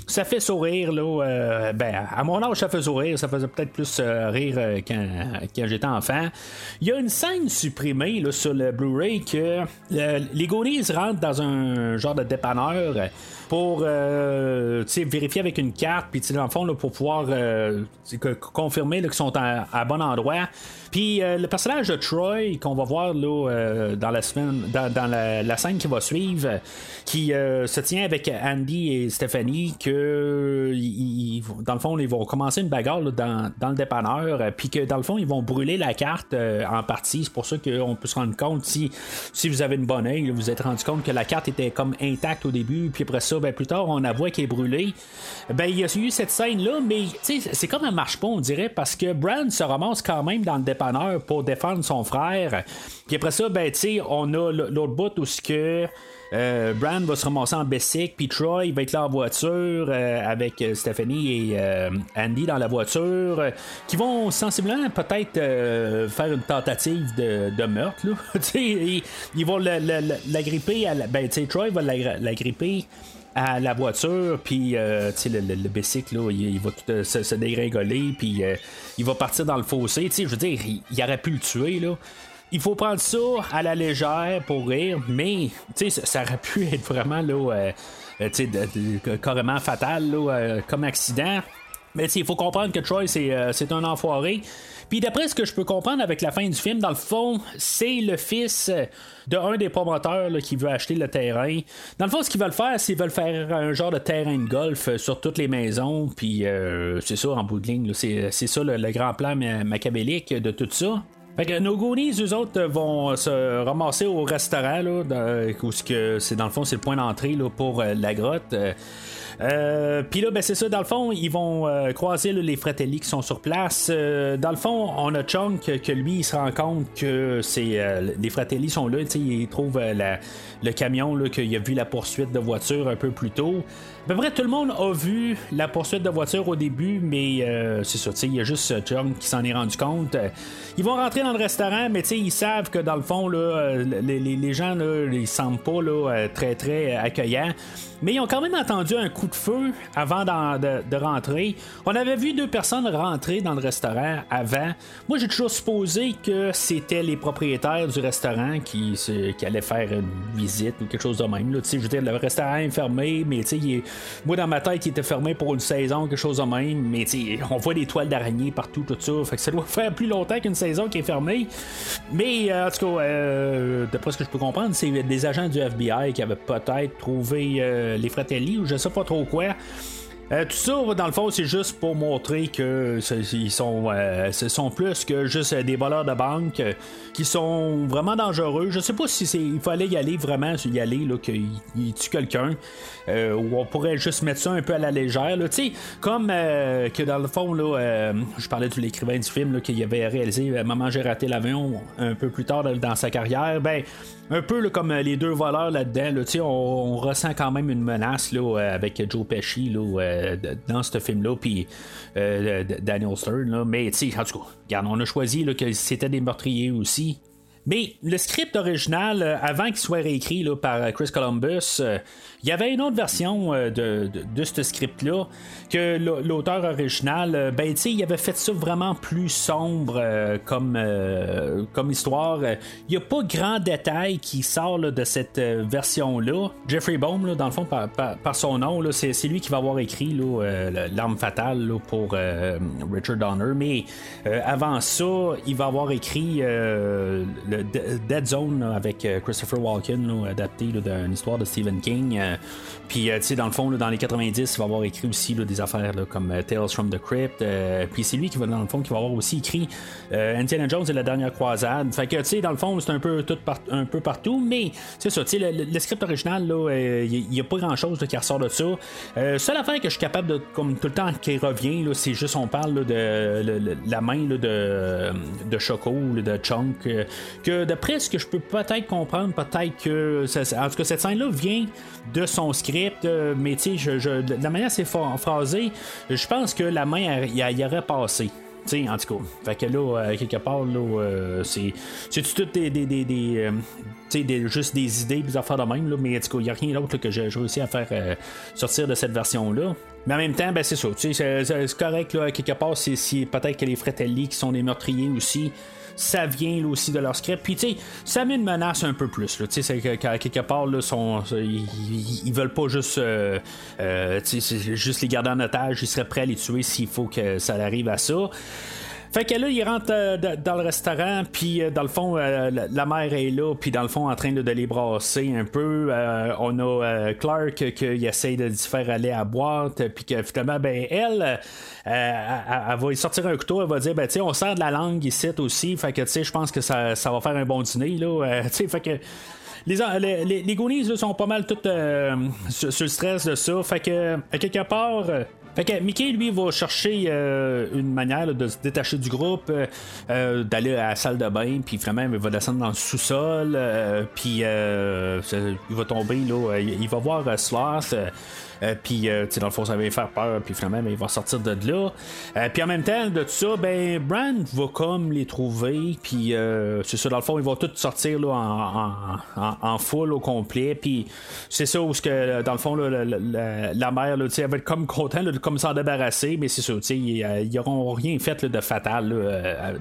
ça fait sourire, là. ben, à mon âge, ça fait sourire ça faisait peut-être plus euh, rire euh, quand, j'étais enfant. Il y a une scène supprimée là, sur le Blu-ray que euh, les Goonies rentrent dans un genre de dépanneur pour vérifier avec une carte, puis dans le fond, pour pouvoir confirmer qu'ils sont à, bon endroit. Puis le personnage de Troy qu'on va voir là, dans la dans, la, scène qui va suivre, qui se tient avec Andy et Stephanie, que dans le fond, ils vont commencer une bagarre dans, le dépanneur, euh, puis que dans le fond, ils vont brûler la carte euh, en partie. C'est pour ça qu'on peut se rendre compte si, si vous avez une bonne œil, vous êtes rendu compte que la carte était comme intacte au début, puis après ça, ben, plus tard, on a voit qu'elle est brûlée. Ben, il y a eu cette scène-là, mais c'est comme un marche pas, on dirait, parce que Brand se ramasse quand même dans le dépanneur pour défendre son frère. Puis après ça, ben, on a l'autre bout où ce que. Euh, Bran va se ramasser en Bessic, puis Troy va être là en voiture euh, avec euh, Stephanie et Andy dans la voiture, qui vont sensiblement peut-être faire une tentative de, meurtre. [LAUGHS] ils, vont la, gripper, à ben, Troy va la, gripper à la voiture, puis le, le, le il, va tout, se, dégringoler, puis il va partir dans le fossé. Je veux dire, il, aurait pu le tuer, là il faut prendre ça à la légère pour rire, mais ça aurait pu [LAUGHS] être vraiment là, euh, euh, carrément fatal euh, comme accident. Mais il faut comprendre que Troy, c'est, c'est un enfoiré. Puis d'après ce que je peux comprendre avec la fin du film, dans le fond, c'est le fils de des promoteurs qui veut acheter le terrain. Dans le fond, ce qu'ils veulent faire, c'est qu'ils veulent faire un genre de terrain de golf sur toutes les maisons. Puis c'est ça, en bout de ligne, c'est, ça le, grand plan macabélique de tout ça. Fait que nos Goonies, eux autres, vont se ramasser au restaurant, là, où c'est dans le fond, c'est le point d'entrée pour la grotte. Euh, Puis là, ben, c'est ça, dans le fond, ils vont euh, croiser les Fratelli qui sont sur place. Euh, dans le fond, on a Chunk que lui, il se rend compte que c'est euh, les Fratelli sont là. Il trouve le camion qu'il a vu la poursuite de voiture un peu plus tôt. À peu près tout le monde a vu la poursuite de voiture au début, mais c'est ça, il y a juste Chunk qui s'en est rendu compte. Ils vont rentrer dans le restaurant, mais ils savent que dans le fond, là, les, les, gens, là, ils semblent pas très très accueillants. Mais ils ont quand même entendu un coup de feu avant de, rentrer. On avait vu deux personnes rentrer dans le restaurant avant. Moi, j'ai toujours supposé que c'était les propriétaires du restaurant qui, qui allaient faire une visite ou quelque chose de même. Là. Je veux dire, le restaurant est fermé, mais il moi, dans ma tête, il était fermé pour une saison, quelque chose de même. Mais on voit des toiles d'araignée partout, tout ça. Fait que ça doit faire plus longtemps qu'une saison qui est fermée. Mais euh, en tout cas, euh, d'après ce que je peux comprendre, c'est des agents du FBI qui avaient peut-être trouvé. Euh, les Fratelli ou je sais pas trop quoi. Euh, tout ça, dans le fond, c'est juste pour montrer que ils sont, euh, ce sont plus que juste des voleurs de banque euh, qui sont vraiment dangereux. Je sais pas si c'est, il fallait y aller vraiment, y aller là, qu'il tue quelqu'un, ou on pourrait juste mettre ça un peu à la légère. Tu sais, comme que dans le fond, là, je parlais de l'écrivain du film qui avait réalisé Maman j'ai raté l'avion un peu plus tard dans sa carrière. Ben un peu comme euh, les deux voleurs là-dedans, on, ressent quand même une menace là, euh, avec Joe Pesci là, euh, dans ce film-là, puis Daniel Stern. mais en tout cas, on a choisi que c'était des meurtriers aussi. Mais le script original, avant qu'il soit réécrit par Chris Columbus, il y avait une autre version de, de, ce script-là que l'auteur original, euh, ben, il avait fait ça vraiment plus sombre euh, comme, euh, comme histoire. Il n'y a pas grand détail qui sort de cette version-là. Jeffrey Baum, dans le fond, par, son nom, c'est lui qui va avoir écrit L'arme fatale pour Richard Donner. Mais avant ça, il va avoir écrit le Dead Zone avec Christopher Walken, adapté d'une histoire de Stephen King. Puis, tu sais, dans le fond, dans les 90, il va avoir écrit aussi des affaires comme euh, Tales from the Crypt. Euh, puis c'est lui qui va, dans le fond, qui va avoir aussi écrit euh, Indiana Jones et la dernière croisade. Fait que, tu sais, dans le fond, c'est un peu tout un peu partout, mais c'est ça, tu sais, le, script original, il n'y a pas grand chose qui ressort de ça. seule affaire que je suis capable de, comme tout le temps qui revient, c'est juste on parle de la main de, de Choco, de Chunk, que d'après ce que je peux peut-être comprendre, peut-être que. en tout cas, cette scène-là vient de son script, mais tu sais, de la manière c'est phrasé, je pense que la main y, aurait passé. T'sais, en tout cas. Fait que là, euh, quelque part, là, euh, c'est. C'est tout des. des, des, des euh, des, juste des idées, des affaires de même, là, mais en tout cas, il n'y a rien d'autre que j'ai réussi à faire sortir de cette version-là. Mais en même temps, ben, c'est ça. C'est correct, là, quelque part, c'est peut-être que les Fratelli qui sont des meurtriers aussi ça vient là, aussi de leur script. Puis, tu sais, ça met une menace un peu plus. Tu sais, quelque part, là, ils, veulent pas juste, euh, euh, juste les garder en otage. Ils seraient prêts à les tuer s'il faut que ça arrive à ça. Fait que là, il rentre euh, dans le restaurant, puis dans le fond, la, mère est là, puis dans le fond, en train de, les brasser un peu. on a Clark qui essaye de faire aller à boîte, puis que finalement, ben, elle, euh, elle, va sortir un couteau, elle va dire ben, on sert de la langue ici aussi, fait que je pense que ça, va faire un bon dîner. Là, euh, [LAUGHS] fait que. Les, les, les Goonies sont pas mal toutes euh, sur, le stress de ça. Fait que, à quelque part. Fait que Mickey, lui, va chercher une manière de se détacher du groupe, d'aller à la salle de bain, puis vraiment, il va descendre dans le sous-sol, puis il va tomber, là, il, va voir Sloth. Euh, puis, euh, dans le fond, ça va faire peur. Puis finalement, ben, il va sortir de là. Euh, puis en même temps, de tout ça, ben, Brand va comme les trouver. Puis c'est ça, dans le fond, ils vont tous sortir là, en, en, full au complet. Puis c'est ça où, que, dans le fond, là, la, mère, là, elle va être comme contente de comme s'en débarrasser. Mais c'est ça, ils n'auront rien fait de fatal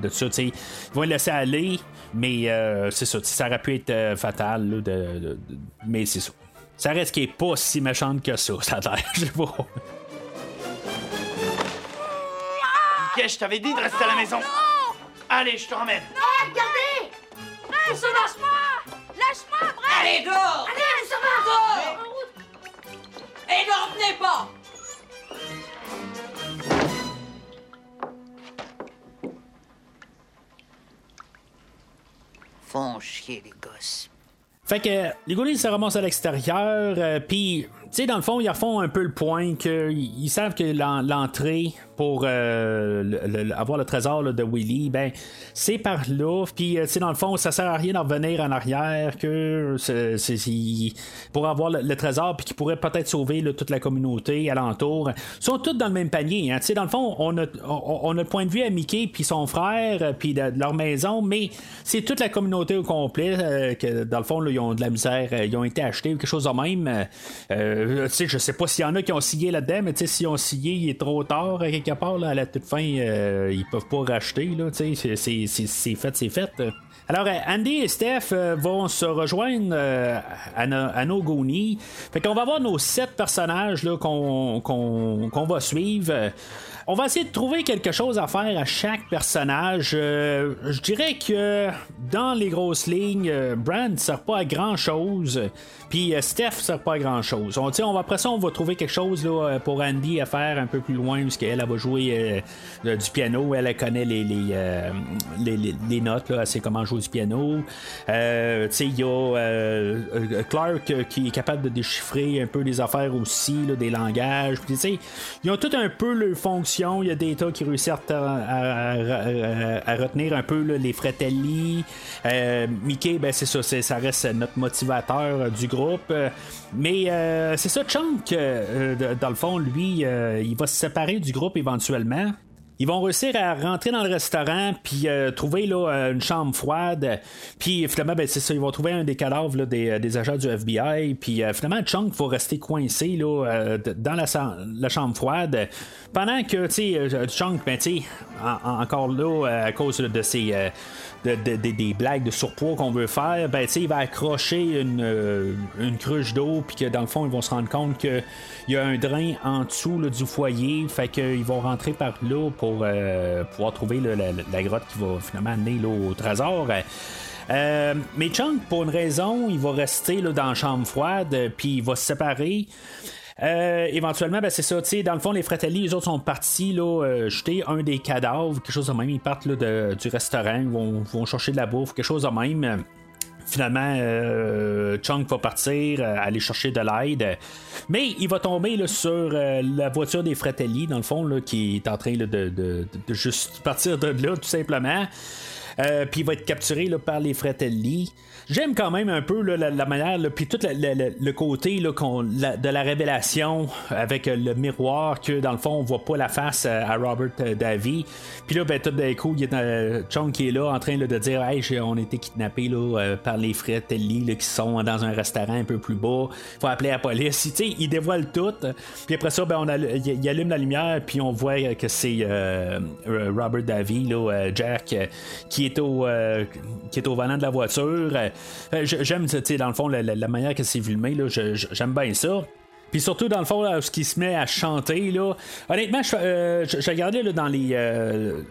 de ça. Ils vont le laisser aller. Mais c'est ça, ça aurait pu être fatal. de, mais c'est ça. Ça reste qui est pas si méchante que ça, ça a l'air, je pas. Ok, je t'avais dit de rester à la maison. Allez, je te ramène. Regardez! Lâche, lâche-moi Lâche-moi, Brett! Allez, dehors! Allez, on s'en va Et n'en revenez pas! Font chier les gosses. Fait que les Goonies se ramassent à l'extérieur, euh, puis, tu sais, dans le fond, ils refont un peu le point qu'ils ils savent que l'en- l'entrée pour euh, avoir le trésor de Willy, ben, c'est par là, puis, euh, dans le fond, ça sert à rien d'en revenir en arrière, que pour avoir le, trésor, puis qui pourrait peut-être sauver toute la communauté alentour. Ils sont tous dans le même panier, hein. dans le fond, on a, on, a le point de vue à Mickey, puis son frère, euh, puis de, leur maison, mais c'est toute la communauté au complet, que dans le fond, ils ont de la misère, ils ont été achetés ou quelque chose de même. Euh, je sais pas s'il y en a qui ont scié là-dedans, mais s'ils ont scié, il est trop tard, euh, quelque part, là, à la toute fin, euh, ils peuvent pas racheter, c'est- fait, c'est fait. Alors, euh, Andy et Steph euh, vont se rejoindre euh, à, no- à nos Goonies. Fait qu'on va avoir nos sept personnages qu'on, va suivre. On va essayer de trouver quelque chose à faire à chaque personnage. Je dirais que dans les grosses lignes, Brand ne sert pas à grand chose. Puis euh, Steph sert pas à grand chose. On, on va, après ça, on va trouver quelque chose là, euh, pour Andy à faire un peu plus loin, parce qu'elle elle va jouer euh, du piano. Elle, connaît les, les, les, les- les notes, là, elle sait comment jouer du piano. Euh, il y a Clark qui est capable de déchiffrer un peu des affaires aussi, des langages. Puis, ils ont tout un peu leur fonction. Il y a des tas qui réussissent à, à- retenir un peu les Fratelli. Euh, Mickey, ben, c'est ça, ça reste notre motivateur du groupe. Mais euh, c'est ça, Chunk, euh, dans le fond, lui, euh, il va se séparer du groupe éventuellement. Ils vont réussir à rentrer dans le restaurant puis trouver là, une chambre froide. Puis finalement, ben, c'est ça, ils vont trouver un des cadavres là, des, agents du FBI. Puis finalement, Chunk va rester coincé là, dans la, chambre froide. Pendant que, tu sais, Chunk, ben, en- en- encore là, à cause de ses. De- de- de- des blagues de surpoids qu'on veut faire, ben, il va accrocher une, euh, une cruche d'eau, puis que dans le fond, ils vont se rendre compte qu'il y a un drain en dessous là, du foyer, fait qu'ils vont rentrer par là pour euh, pouvoir trouver là, la, la grotte qui va finalement amener là, au trésor. Euh, mais Chunk, pour une raison, il va rester là, dans la chambre froide, puis il va se séparer. Euh, éventuellement, ben, c'est ça, dans le fond, les Fratelli, les autres sont partis là, euh, jeter un des cadavres, quelque chose de même. Ils partent là, de- du restaurant, ils vont, vont chercher de la bouffe, quelque chose de même. Finalement, euh, Chunk va partir, aller chercher de l'aide. Mais il va tomber là, sur la voiture des Fratelli, dans le fond, qui est en train de, de- de juste partir de là, tout simplement. Euh, puis il va être capturé par les Fratelli. J'aime quand même un peu la, manière, puis tout le côté de la révélation avec euh, le miroir, que dans le fond, on voit pas la face euh, à Robert euh, Davy. Puis là, ben, tout d'un coup, il y a Chong qui est là en train de dire Hey, on a été euh, par les Fratelli qui sont dans un restaurant un peu plus bas. faut appeler la police. [LAUGHS] Tu sais, il dévoile tout. Puis après ça, ben, on il allume la lumière, puis on voit que c'est Robert Davy, Jack, euh, qui est au euh, qui est au volant de la voiture. Euh, euh, J'aime, tu sais, dans le fond, la, manière que c'est filmé, j'aime bien ça. Puis surtout, dans le fond, ce qui se met à chanter, là. Honnêtement, je, euh, regardais là, dans les, euh,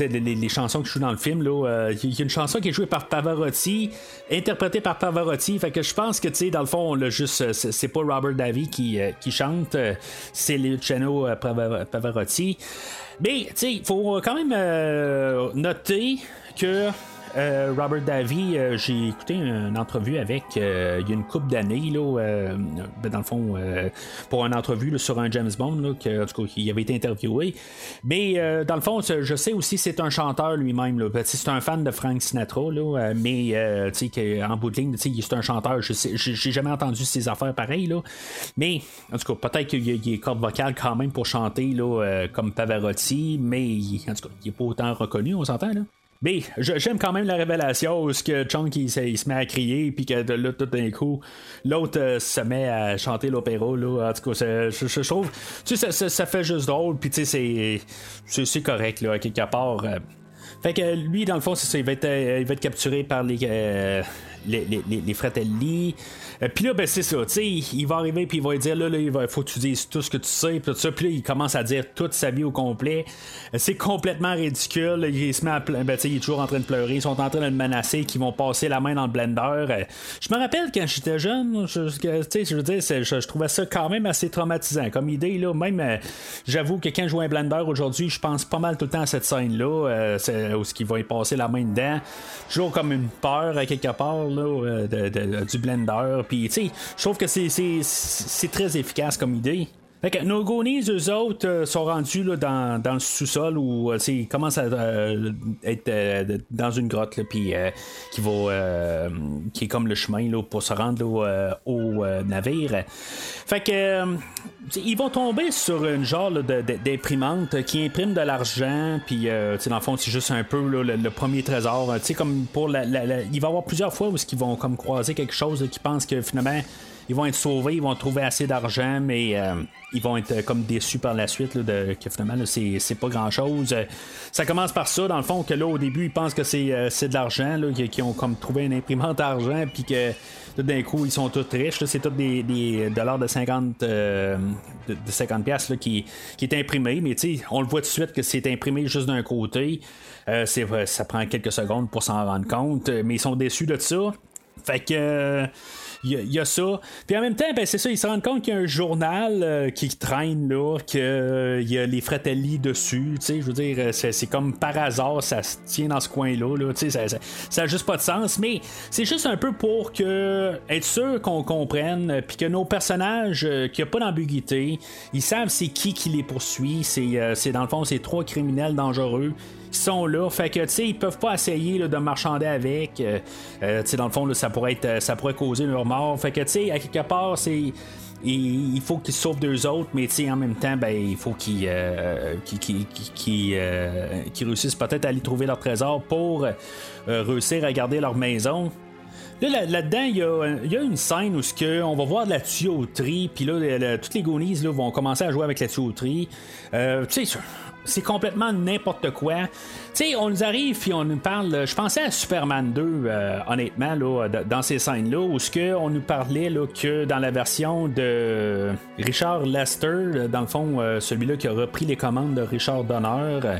les, chansons que je joue dans le film, là. Il y a une chanson qui est jouée par Pavarotti, interprétée par Pavarotti. Fait que je pense que, tu sais, dans le fond, là, juste, c'est pas Robert Davy qui, qui chante, c'est Luciano Pava- Pavarotti. Mais, tu sais, il faut quand même noter que. Euh, Robert Davy, euh, j'ai écouté une entrevue avec euh, il y a une couple d'années, là, ben, dans le fond, pour une entrevue sur un James Bond, là, en tout cas, il avait été interviewé. Mais dans le fond, je sais aussi c'est un chanteur lui-même. Ben, C'est un fan de Frank Sinatra, mais tu sais, en bout de ligne, c'est un chanteur. Je J'ai jamais entendu ses affaires pareilles. Mais en tout cas, peut-être qu'il y a des cordes vocales quand même pour chanter comme Pavarotti, mais en tout cas, il n'est pas autant reconnu, on s'entend là. Mais j'aime quand même la révélation où ce que Chunk il, se- met à crier puis que là tout d'un coup l'autre euh, se met à chanter l'opéra là en tout cas je, trouve tu sais ça, fait juste drôle puis tu sais c'est- c'est correct là à quelque part euh. fait que lui dans le fond c'est ça il va être euh, il va être capturé par les euh, les, les Fratelli. Euh, puis là, ben, c'est ça, il va arriver, puis il va dire, là, là, il va, faut que tu dises tout ce que tu sais, puis ça. Puis là, il commence à dire toute sa vie au complet. C'est complètement ridicule. Il se met à ben, il est toujours en train de pleurer. Ils sont en train de le menacer, qu'ils vont passer la main dans le blender. Euh, Je me rappelle quand j'étais jeune, je, je veux dire, je, trouvais ça quand même assez traumatisant comme idée, là. Même, euh, j'avoue que quand je joue un blender aujourd'hui, je pense pas mal tout le temps à cette scène-là, où ce qu'il va y passer la main dedans. Toujours comme une peur à quelque part là, de- du blender. Tu sais, je trouve que c'est très efficace comme idée. Fait que nos Goonies, eux autres, euh, sont rendus là, dans, dans le sous-sol où euh, ils commencent à euh, être dans une grotte, puis qui va, qui est comme le chemin là, pour se rendre au euh, navire. Fait que ils vont tomber sur une genre d'imprimante qui imprime de l'argent, puis dans le fond, c'est juste un peu le, premier trésor. Comme pour la, il va y avoir plusieurs fois où ils vont comme croiser quelque chose qui pensent que finalement ils vont être sauvés, ils vont trouver assez d'argent, mais euh, ils vont être euh, comme déçus par la suite de, que finalement c'est, pas grand chose. ça commence par ça, dans le fond, que là au début ils pensent que c'est, euh, de l'argent, qu'ils, ont comme trouvé une imprimante d'argent, puis que tout d'un coup ils sont tous riches. c'est tous des, des dollars de 50 euh, de, de 50 pièces qui, est imprimé, mais tu on le voit tout de suite que c'est imprimé juste d'un côté. Euh, ça prend quelques secondes pour s'en rendre compte, mais ils sont déçus de ça. Fait que. Euh, il y, y a ça. Puis en même temps, ben, c'est ça, ils se rendent compte qu'il y a un journal euh, qui traîne là, qu'il y a les Fratelli dessus. Je veux dire, euh, c'est, comme par hasard, ça se tient dans ce coin-là. Là, ça, ça, ça a juste pas de sens. Mais c'est juste un peu pour que être sûr qu'on comprenne, euh, puis que nos personnages, euh, qu'il n'y a pas d'ambiguïté, ils savent c'est qui qui les poursuit. C'est, euh, c'est dans le fond, c'est trois criminels dangereux sont là. Fait que, tu sais, ils peuvent pas essayer de marchander avec. Euh, euh, tu sais, dans le fond, là, ça pourrait être, euh, ça pourrait causer leur mort. Fait que, tu sais, à quelque part, c'est. Il faut qu'ils sauvent deux autres, mais en même temps, ben, il faut qu'ils euh, qu'ils réussissent peut-être à aller trouver leur trésor pour réussir à garder leur maison. Là, là-dedans, il y a, une scène où que on va voir de la tuyauterie, puis là, toutes les Goonies là, vont commencer à jouer avec la tuyauterie. Euh, tu sais, c'est complètement n'importe quoi. Tu sais, on nous arrive puis on nous parle. Je pensais à Superman 2, euh, honnêtement, là, dans ces scènes-là, où ce que on nous parlait là, que dans la version de Richard Lester, dans le fond, euh, celui-là qui a repris les commandes de Richard Donner, euh,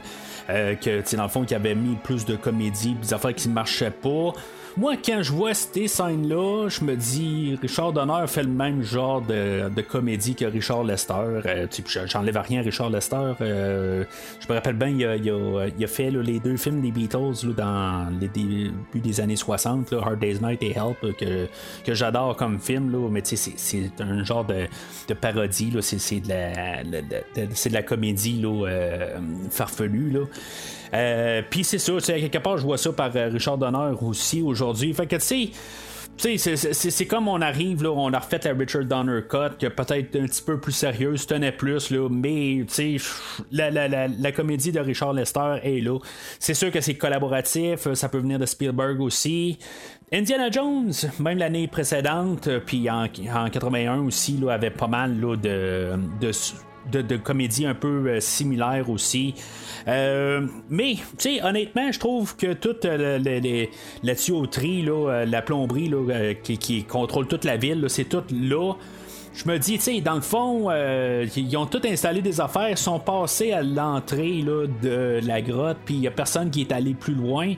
euh, que, dans le fond, qui avait mis plus de comédie, des affaires qui ne marchaient pas. Moi, quand je vois ces scènes-là, je me dis, Richard Donner fait le même genre de, comédie que Richard Lester. Euh, J'enlève rien à Richard Lester. Euh, je me rappelle bien, il a, fait les deux films des Beatles dans les débuts des années 60, là, Hard Day's Night et Help, que, j'adore comme film. Mais c'est un genre de, parodie. C'est de, la- comédie euh, farfelue. Euh, Puis c'est ça, quelque part, je vois ça par euh, Richard Donner aussi aujourd'hui. Fait que tu sais. C'est- c'est- c'est comme on arrive, là, on a refait la Richard Donner cut, que peut-être un petit peu plus sérieuse, tenait plus, là, mais la, la, la, la comédie de Richard Lester est là. C'est sûr que c'est collaboratif, ça peut venir de Spielberg aussi. Indiana Jones, même l'année précédente, puis en, en 81 aussi, là, avait pas mal là, de, de de, un peu euh, similaire aussi. Euh, mais, tu sais, honnêtement, je trouve que toute euh, le- la tuyauterie, là, euh, la plomberie là, qui, qui contrôle toute la ville, c'est tout là. Je me dis, tu sais, dans le fond, euh, ils ont tout installé des affaires, sont passés à l'entrée de la grotte, puis il n'y a personne qui est allé plus loin.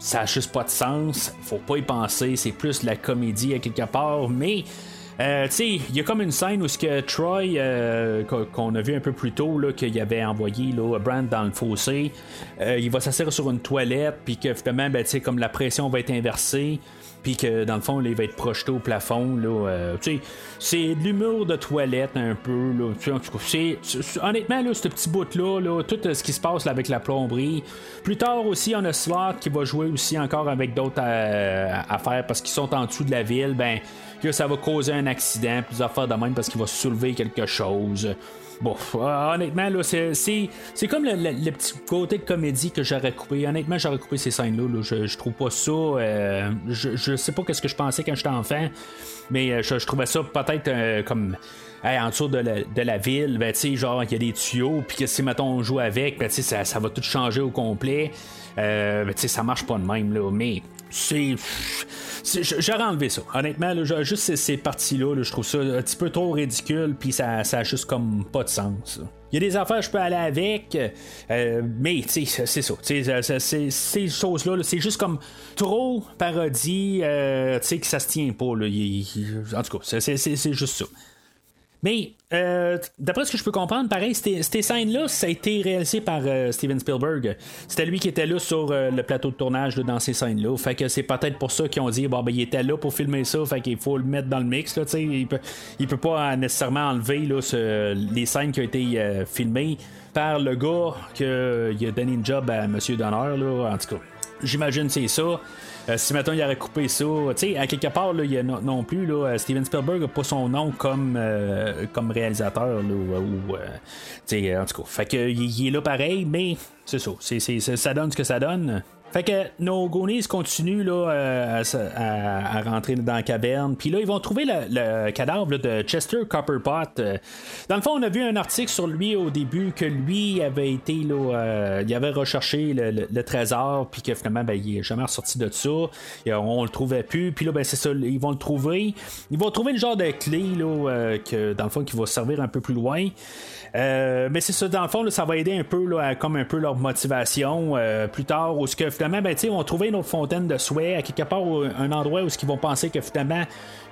Ça n'a juste pas de sens. Faut pas y penser. C'est plus la comédie à quelque part. Mais, euh, il y a comme une scène où ce que Troy, euh, qu'on- a vu un peu plus tôt, qu'il avait envoyé là, Brand dans le fossé, euh, il va s'asseoir sur une toilette, puis que finalement, ben, comme la pression va être inversée puis que dans le fond, il va être projeté au plafond. Là, euh, c'est de l'humour de toilette un peu. Là, c'est, honnêtement, là, ce petit bout-là, là, tout euh, ce qui se passe avec la plomberie. Plus tard aussi, on a Slot qui va jouer aussi encore avec d'autres affaires parce qu'ils sont en dessous de la ville. Ben, que ça va causer un accident, plusieurs affaires de même parce qu'il va soulever quelque chose. Bon, euh, honnêtement, là, c'est, c'est, c'est comme le, petit côté de comédie que j'aurais coupé. Honnêtement, j'aurais coupé ces scènes-là. là. Je, trouve pas ça. euh, je, je sais pas qu'est-ce que je pensais quand j'étais enfant, mais euh, je, je trouvais ça peut-être euh, comme. hey, en dessous de la, de la ville, ben, tu genre, il y a des tuyaux, puis que si, mettons, on joue avec, ben, ça, ça va tout changer au complet. Euh, ben, ça marche pas de même, là. Mais c'est. J'aurais enlevé ça. Honnêtement, juste ces, parties-là, là, je trouve ça un petit peu trop ridicule, puis ça, ça a juste comme pas de sens. Il y a des affaires je peux aller avec, euh, mais c'est ça. Ces choses-là, là, c'est juste comme trop parodie, euh, tu sais, que ça se tient pas. En tout cas, c'est juste ça. Mais euh, d'après ce que je peux comprendre, pareil, ces scènes-là, ça a été réalisé par euh, Steven Spielberg. C'était lui qui était là sur euh, le plateau de tournage là, dans ces scènes-là. Fait que c'est peut-être pour ça qu'ils ont dit bon ben il était là pour filmer ça, fait qu'il faut le mettre dans le mix. Là, il, peut, il peut pas nécessairement enlever les scènes qui ont été filmées par le gars qui a donné une job à Monsieur Donner. Là, en tout cas, j'imagine que c'est ça. Euh, si maintenant il aurait coupé ça, tu sais, à quelque part, là, il a non, plus, là, euh, Steven Spielberg n'a pas son nom comme, euh, comme réalisateur, là, ou, euh, tu sais, en tout cas, fait que il, est là pareil, mais c'est ça, ça donne ce que ça donne. Fait que nos Goonies continuent là, euh, à, rentrer dans la caverne. Puis là, ils vont trouver le, cadavre de Chester Copperpot. Euh, Dans le fond, on a vu un article sur lui au début que lui avait été là, euh, il avait recherché le, trésor, puis que finalement, ben, il est jamais ressorti de ça. Et on le trouvait plus. Puis là, ben, c'est ça, ils vont le trouver. Ils vont trouver le genre de clé là, que dans le fond qui va servir un peu plus loin. Euh, mais c'est ça, dans le fond, là, ça va aider un peu comme un peu leur motivation euh, plus tard, où ce que finalement, ben, ils vont trouver une autre fontaine de souhait à quelque part, un endroit où ce qu'ils vont penser que finalement,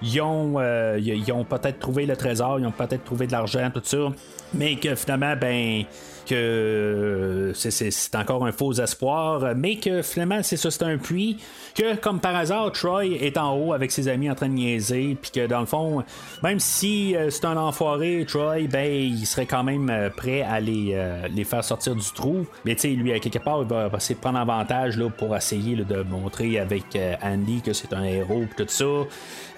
ils ont, euh, ils ont peut-être trouvé le trésor, ils ont peut-être trouvé de l'argent, tout ça, mais que finalement, ben, que c'est- c'est encore un faux espoir, mais que finalement, c'est ça, c'est un puits, que comme par hasard, Troy est en haut avec ses amis en train de niaiser, puis que dans le fond, même si euh, c'est un enfoiré, Troy, ben, il serait quand même euh, prêt à les, euh, les faire sortir du trou. Mais tu sais, lui, à quelque part, il va essayer de prendre avantage là, pour essayer là, de montrer avec euh, Andy que c'est un héros, puis tout ça.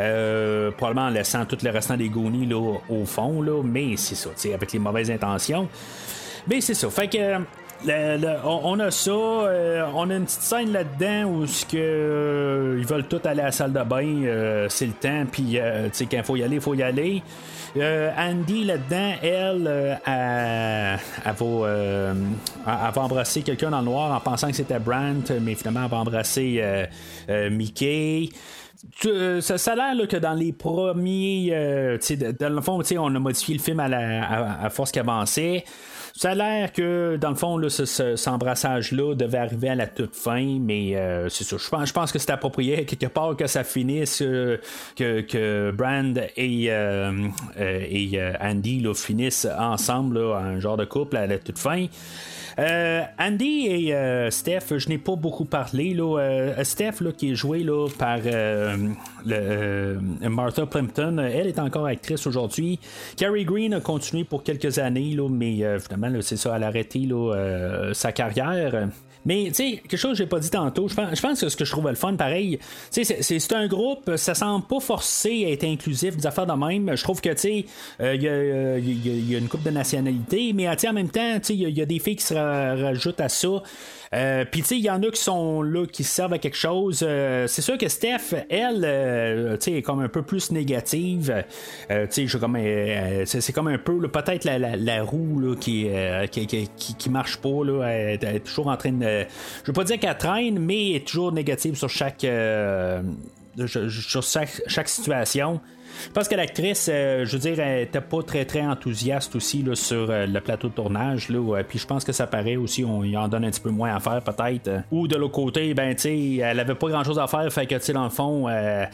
Euh, probablement en laissant tout le restant des Goonies là, au fond, là, mais c'est ça, tu sais, avec les mauvaises intentions. Mais c'est ça. Fait que. euh, on, a ça, euh, on a une petite scène là-dedans où ce que, euh, ils veulent tous aller à la salle de bain, c'est le temps, puis tu sais, quand faut y aller, il faut y aller. Andy là-dedans, elle, elle, elle va, embrasser quelqu'un dans le noir en pensant que c'était Brandt, mais finalement elle va embrasser Mickey. Ça, a l'air que dans les premiers. euh, dans le fond, on a modifié le film à, la- à- à force qu'il avançait. Ça a l'air que, dans le fond, là, ce, ce- cet embrassage-là devait arriver à la toute fin, mais euh, c'est ça. Je pense, je pense que c'est approprié quelque part que ça finisse, euh, que, que Brand et, euh, et Andy là, finissent ensemble, un genre de couple à la toute fin. Euh, Andy et euh, Steph, je n'ai pas beaucoup parlé. Là. Euh, Steph, qui est jouée là, par Martha Plimpton, elle est encore actrice aujourd'hui. Carrie Green a continué pour quelques années, mais finalement, c'est ça, elle a arrêté sa carrière. Mais, tu sais, quelque chose que j'ai pas dit tantôt, je pense, que ce que je trouve le fun, pareil, tu sais, c'est- un groupe, ça semble pas forcé à être inclusif, des affaires de même. Je trouve que, tu sais, euh, il y, a, euh, y a- une coupe de nationalité, mais, en même temps, tu sais, il y y, a des filles qui se ra- rajoutent à ça. Euh, Puis, tu sais, il y en a qui sont là, qui servent à quelque chose. Euh, c'est sûr que Steph, elle, euh, tu sais, est comme un peu plus négative. Tu sais, c'est comme un peu, peut-être la, roue là, qui, qui, marche pas. Là, elle, est toujours en train de. Je veux pas dire qu'elle traîne, mais elle est toujours négative sur chaque. sur chaque situation. Je pense que l'actrice, euh, je veux dire, elle était pas très très enthousiaste aussi sur euh, le plateau de tournage. Puis je pense que ça paraît aussi, on y en donne un petit peu moins à faire peut-être. Euh, Ou de l'autre côté, ben tu elle avait pas grand chose à faire, fait que dans le fond, le,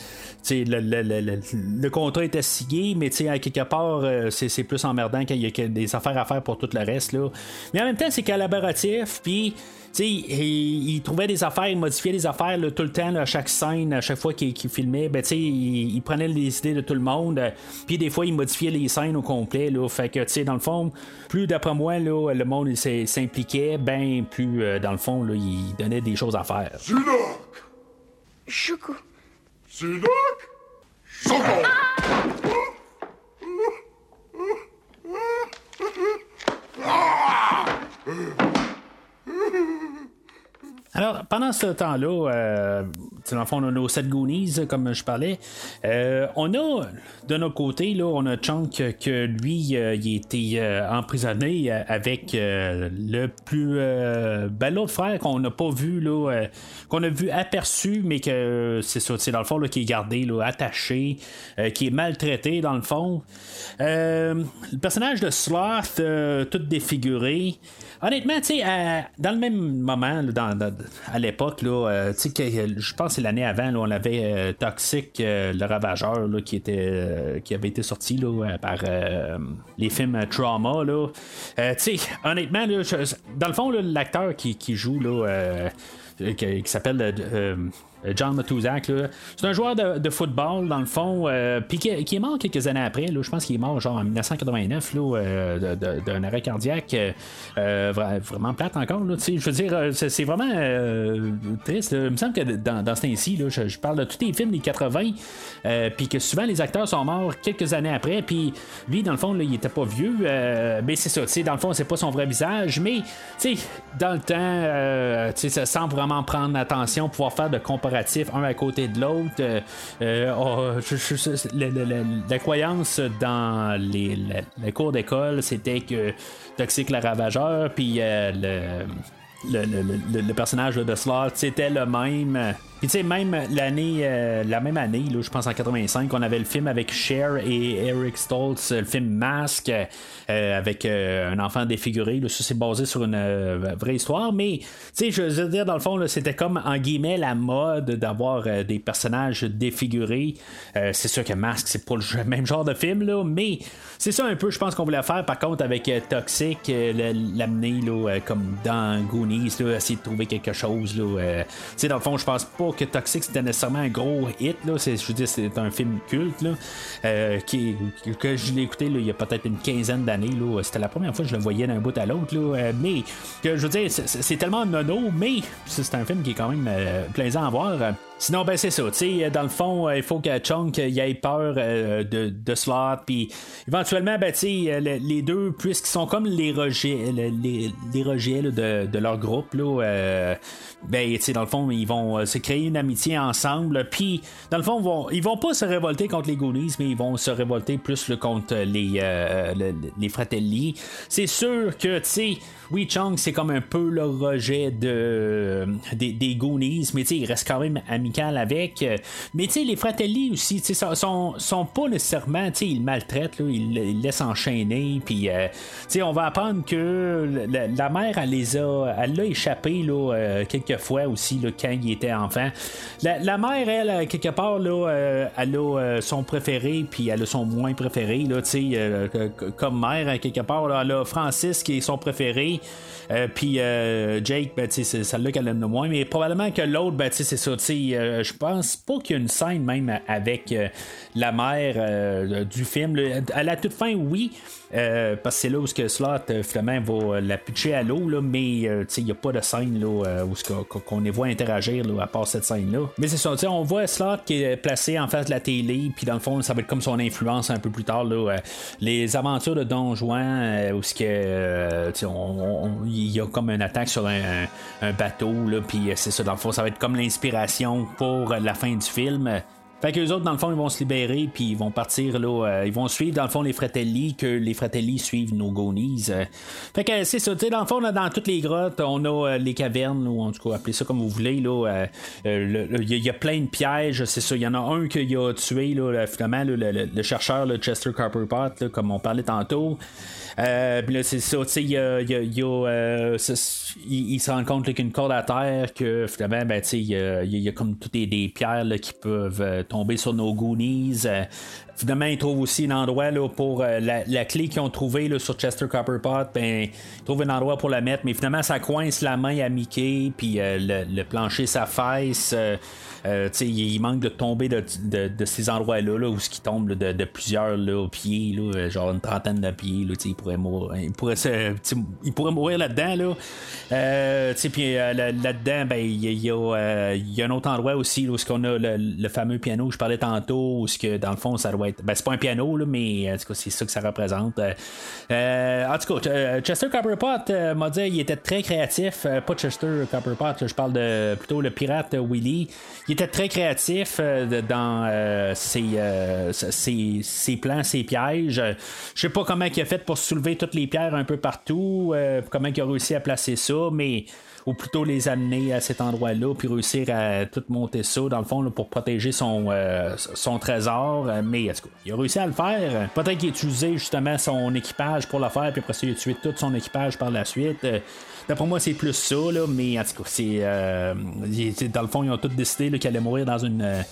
contrat était signé, mais quelque part, c'est plus emmerdant qu'il y a des affaires à faire pour tout le reste. Là. Mais en même temps, c'est collaboratif, puis. Sais, il, il trouvait des affaires, il modifiait des affaires là, tout le temps, là, à chaque scène, à chaque fois qu'il filmait. Ben, il, il prenait les idées de tout le monde. euh, Puis des fois, il modifiait les scènes au complet. Là, fait que, tu sais, dans le fond, plus d'après moi, là, le monde s'impliquait, ben plus, euh, dans le fond, là, il donnait des choses à faire. Choucou. Alors, pendant ce temps-là, euh, dans le fond, on a nos sept Goonies, comme je parlais. Euh, on a, de notre côté, là, on a Chunk que lui, euh, il été euh, emprisonné avec le plus. ben, l'autre frère qu'on n'a pas vu, là, qu'on a vu aperçu, mais que c'est ça, dans le fond, là, qui est gardé, là, attaché, qui est maltraité, dans le fond. le personnage de Sloth, tout défiguré. Honnêtement, tu sais, dans le même moment, à l'époque, là, tu sais, je pense que c'est l'année avant, on avait euh, Toxic, euh, le Ravageur, qui, était, euh, qui avait été sorti là, par les films Trauma. Là. honnêtement, dans le fond, l'acteur qui, qui, joue, là, qui, s'appelle euh, John Matuzak. C'est un joueur de, football, dans le fond, euh, qui, est mort quelques années après. Je pense qu'il est mort genre en 1989 euh, d'un arrêt cardiaque. vraiment plate encore. Je veux dire, c'est, vraiment triste. Il me semble que dans, ce temps-ci, je, parle de tous les films des 80, puis que souvent les acteurs sont morts quelques années après. Puis lui, dans le fond, il était pas vieux. mais c'est ça, dans le fond, c'est pas son vrai visage. Mais dans le temps, sans vraiment prendre attention, pouvoir faire de un à côté de l'autre. Euh, euh, oh, la, croyance dans les, cours d'école, c'était que Toxic le ravageur, puis euh, le, personnage de Sloth, c'était le même. Puis tu sais, même l'année, euh, la même année, là, je pense en 85, on avait le film avec Cher et Eric Stoltz, le film Mask, euh, avec euh, un enfant défiguré. ça, c'est basé sur une vraie histoire. Mais, tu sais, je veux dire, dans le fond, c'était comme, en guillemets, la mode d'avoir des personnages défigurés. c'est sûr que Mask, c'est pas le [LAUGHS] même genre de film, là, mais c'est ça un peu, je pense qu'on voulait faire. Par contre, avec Toxic, l'amener, comme dans Goonies, là, essayer de trouver quelque chose, là. tu sais, dans le fond, je pense pas que Toxic c'était nécessairement un gros hit. Là. Je veux dire, c'est un film culte là, euh, qui, que je l'ai écouté il y a peut-être une quinzaine d'années. C'était la première fois que je le voyais d'un bout à l'autre. Euh, mais que je veux dire, c'est, tellement nono, mais c'est un film qui est quand même euh, plaisant à voir. Sinon, ben c'est ça. sais dans le fond, il faut que Chunk y ait peur de, de Slot. Puis éventuellement, ben, les, les deux, puisqu'ils sont comme les rejets, les, les rejets de, de, leur groupe, là, ben, dans le fond, ils vont se créer une amitié ensemble. Puis, dans le fond, ils vont, ils vont pas se révolter contre les Goonies, mais ils vont se révolter plus contre les, euh, les Fratelli. C'est sûr que, tu sais, Wee Chong, c'est comme un peu le rejet de, des, des Goonies, mais il reste quand même avec. Mais tu sais, les Fratelli aussi, tu sais, sont, sont pas nécessairement, tu sais, ils maltraitent, là, ils, ils laissent enchaîner, puis euh, tu sais, on va apprendre que la, mère, elle les a, elle l'a échappé, là, euh, quelques fois aussi, là, quand il était enfant. La, mère, elle, quelque part, là, euh, elle a son préféré, puis elle a son moins préféré, là, tu sais, comme mère, quelque part, là, elle a Francis qui est son préféré. Euh, puis euh, Jake, ben, c'est celle-là qu'elle aime le moins. Mais probablement que l'autre, ben, c'est ça. Euh, je pense pas qu'il y a une scène même avec la mère du film. À la toute fin, oui. Parce que c'est là où Slot finalement va la pitcher à l'eau, mais il n'y a pas de scène là, où qu'on les voit interagir à part cette scène-là. Mais c'est ça, on voit Slot qui est placé en face de la télé, puis dans le fond, ça va être comme son influence un peu plus tard. Là, les aventures de Don Juan, où il y a comme une attaque sur un, bateau, là, puis c'est ça, dans le fond, ça va être comme l'inspiration pour la fin du film. Fait que les autres, dans le fond, ils vont se libérer, puis ils vont partir, là, euh, ils vont suivre, dans le fond, les Fratelli, que les Fratelli suivent nos Gonies. Euh. Fait que c'est ça, tu sais, dans le fond, dans toutes les grottes, on a euh, les cavernes, ou en tout cas, appelez ça comme vous voulez, là. Il y, a plein de pièges, c'est ça. Il y en a un qui a tué, là, finalement, le, chercheur, le Chester Carperpot, comme on parlait tantôt. Euh, là, c'est ça, tu sais, il, euh, se rend compte qu'une corde à terre, que finalement, ben, il y, a comme toutes des, pierres qui peuvent euh, tomber sur nos Goonies. Finalement, ils trouvent aussi un endroit là, pour la, clé qu'ils ont trouvé là, sur Chester Copperpot. Ben, ils trouvent un endroit pour la mettre, mais finalement, ça coince la main à Mickey, puis le, le, plancher s'affaisse. Euh, il manque de tomber de, ces endroits-là là, où ce qui tombe de, plusieurs pieds, là, genre une trentaine de pieds. Là, il, pourrait mourir, il, il pourrait mourir là-dedans. Là. Euh, euh, là-dedans, ben, il y, a, un autre endroit aussi où on a le, fameux piano que je parlais tantôt, où que, dans le fond, ça doit être. Ben, c'est pas un piano, là, mais c'est ça que ça représente. en tout cas, Chester Copperpot m'a dit qu'il était très créatif. pas Chester Copperpot, je parle de plutôt le pirate Willy. Il était très créatif dans ses, ses, ses, plans, ses pièges. Je sais pas comment il a fait pour soulever toutes les pierres un peu partout, comment il a réussi à placer ça, mais ou plutôt les amener à cet endroit-là, puis réussir à tout monter ça, dans le fond, pour protéger son, euh, son trésor. Mais en tout cas, il a réussi à le faire. Peut-être qu'il a utilisé justement son équipage pour le faire, puis après ça, il a tué tout son équipage par la suite. D'après moi, c'est plus ça, là, mais en tout cas, c'est. Euh, dans le fond, ils ont tous décidé qu'il allait mourir dans une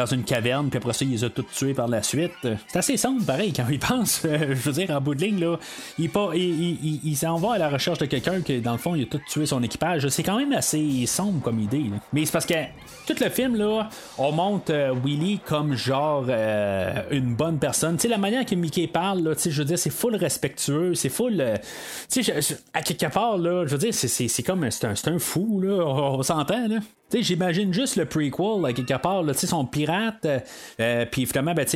dans une caverne, puis après ça, il les a tous tués par la suite. C'est assez sombre, pareil, quand il pense. [LAUGHS] je veux dire, en bout de ligne, là, il, il, il, s'en va à la recherche de quelqu'un qui, dans le fond, il a tout tué son équipage. C'est quand même assez sombre comme idée. Mais c'est parce que tout le film, là, on montre euh, Willy comme genre euh, une bonne personne. Tu sais, la manière que Mickey parle, là, je veux dire, c'est full respectueux, c'est full. Euh, tu sais, à quelque part, là, je veux dire, c'est comme. C'est un, un, fou, là, on s'entend, là j'imagine juste le prequel, quelque part, son pirate, euh, euh, puis finalement, ben,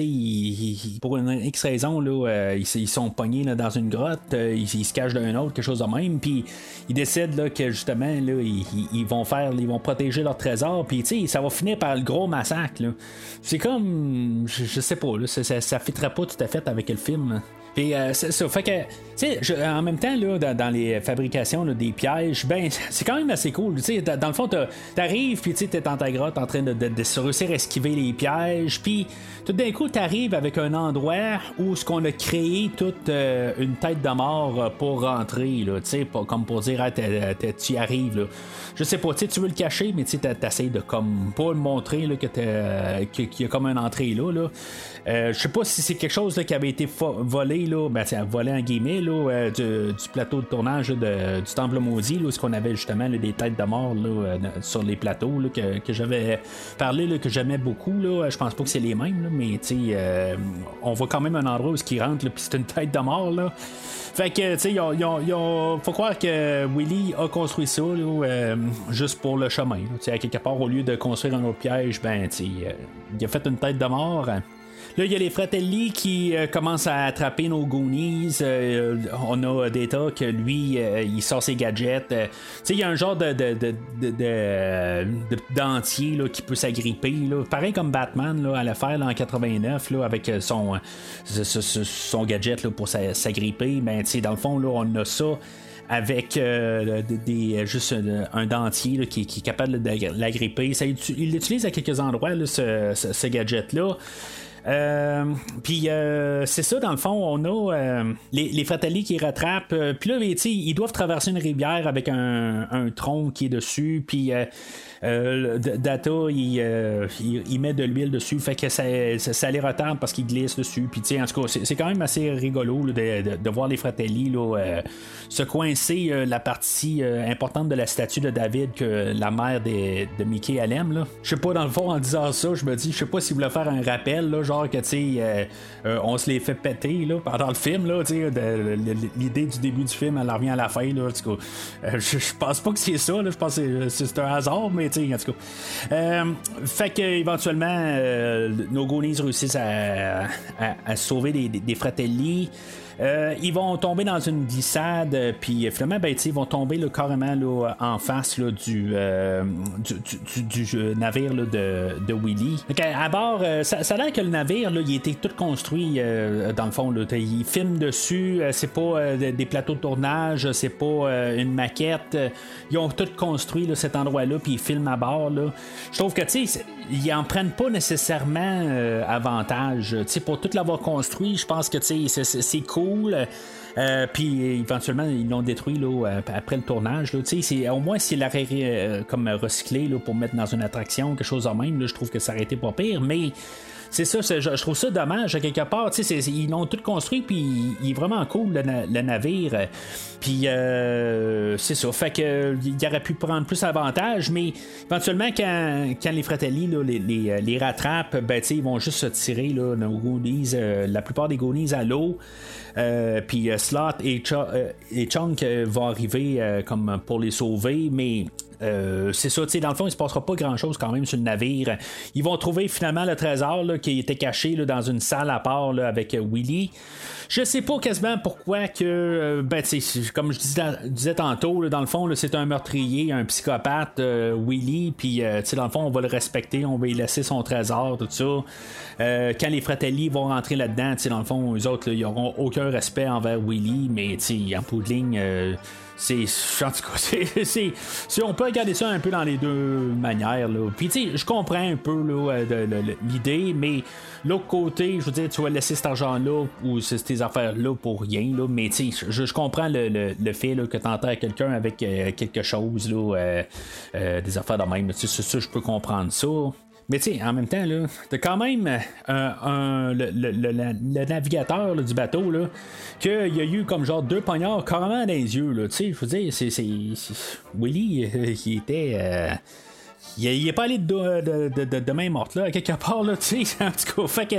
pour une X raison, là, euh, ils, sont pognés dans une grotte, ils, se cachent d'un autre, quelque chose de même, puis ils décident là, que justement, là, ils, vont faire, ils vont protéger leur trésor, puis ça va finir par le gros massacre. C'est comme, je, sais pas, ça, ça, ça pas tout à fait avec le film. Puis euh, ça. Fait que, en même temps, là, dans, les fabrications des pièges, ben, [LAUGHS] c'est quand même assez cool. sais dans le fond, t'arrives, puis tu es dans ta grotte en train de, de, de, réussir à esquiver les pièges, puis tout d'un coup, t'arrives avec un endroit où ce qu'on a créé toute euh, une tête de mort pour rentrer, là, comme pour dire, tu y arrives. Là. Je sais pas, tu veux le cacher, mais tu essaies de comme pas le montrer là, que qu'il y a comme une entrée là. là. Euh, je sais pas si c'est quelque chose qui avait été volé, là, ben, guillemets, euh, du, plateau de tournage de, du Temple Maudit, là, où qu'on avait justement des têtes de mort là, euh, sur les plateaux là, que, que j'avais parlé, là, que j'aimais beaucoup. Là. Je pense pas que c'est les mêmes, mais on voit quand même un endroit où qui rentre, puis c'est une tête de mort. Là. Fait que, tu sais, faut croire que Willy a construit ça juste pour le chemin. à quelque part, au lieu de construire un autre piège, ben, il a fait une tête de mort. Là, il y a les Fratelli qui euh, commencent à attraper nos Goonies. Euh, on a Data que lui, euh, il sort ses gadgets. tu sais, il y a un genre de, de, de, dentier là, qui peut s'agripper. Pareil comme Batman là, à la faire en 89 là, avec son, son gadget là, pour s'agripper. Ben, tu sais, dans le fond, là, on a ça avec des, juste un, dentier qui, est capable de l'agripper. Il l'utilise à quelques endroits, ce gadget-là. Euh, puis euh, c'est ça, dans le fond, on a euh, les, les Fratelli qui rattrapent. puis là, ils doivent traverser une rivière avec un, un tronc qui est dessus. Puis euh, Data, euh, il, met de l'huile dessus, fait que ça, ça, les retarde parce qu'il glisse dessus. Puis, en tout cas, c'est quand même assez rigolo de, voir les Fratelli euh, se coincer la partie importante de la statue de David que la mère de, Mickey elle aime. Je sais pas, dans le fond, en disant ça, je me dis, je sais pas s'il voulait faire un rappel, là, genre que, tu sais, on se les fait péter là, pendant le film, là, l'idée du début du film, elle revient à la fin, là, je pense pas que c'est ça, je pense que c'est un hasard, mais en tout cas. Euh, fait que éventuellement, euh, nos Goonies réussissent à, sauver des, des. Euh, ils vont tomber dans une glissade, euh, puis finalement, ben, ils vont tomber carrément là, en face là, du, euh, du, navire de, de, Willy. à bord, ça, a l'air que le navire, là, il était tout construit dans le fond. Là, il filme dessus, c'est pas des plateaux de tournage, c'est pas une maquette. Ils ont tout construit cet endroit-là, puis ils filment à bord. Je trouve que ils en prennent pas nécessairement avantage. pour tout l'avoir construit, je pense que c'est cool euh, puis éventuellement, ils l'ont détruit là, euh, après le tournage. Là, c'est, au moins, s'il l'aurait euh, comme recyclé là, pour mettre dans une attraction, quelque chose en même, là, je trouve que ça aurait été pas pire. Mais c'est ça, je, trouve ça dommage quelque part. ils l'ont tout construit, puis il, est vraiment cool le, navire. Puis c'est ça. Fait que il aurait pu prendre plus d'avantages, mais éventuellement, quand, les Fratelli les, les, rattrapent, ben, ils vont juste se tirer là, la plupart des Goonies à l'eau. Euh, puis euh, Slot et, euh, et Chunk vont arriver comme pour les sauver, mais c'est ça, tu sais, dans le fond, il se passera pas grand chose quand même sur le navire. Ils vont trouver finalement le trésor qui était caché dans une salle à part avec Willy. Je sais pas quasiment pourquoi que, ben, comme je disais, tantôt, dans le fond, c'est un meurtrier, un psychopathe, Willy, puis dans le fond, on va le respecter, on va lui laisser son trésor, tout ça. quand les Fratelli vont rentrer là-dedans, dans le fond, eux autres, ils n'auront aucun respect envers Willy, mais en poudling, c'est en tout cas [LAUGHS] c'est, on peut regarder ça un peu dans les deux manières là. Puis tu sais je comprends un peu euh, l'idée mais l'autre côté je veux dire tu vas laisser cet argent là ou ces affaires là pour rien là. Mais tu sais je, comprends le, fait là, que tu enterres quelqu'un avec euh, quelque chose là euh, des affaires de même ça, ça je peux comprendre ça mais tu sais, en même temps, là, t'as quand même euh, le, navigateur du bateau, là, qu'il y a eu comme genre deux poignards carrément dans les yeux, là. Tu sais, je veux dire, c'est. Willy, euh, qui était. Euh, il, est pas allé de, de, de, main morte là, quelque part là, [LAUGHS] tu sais. En tout cas, fait que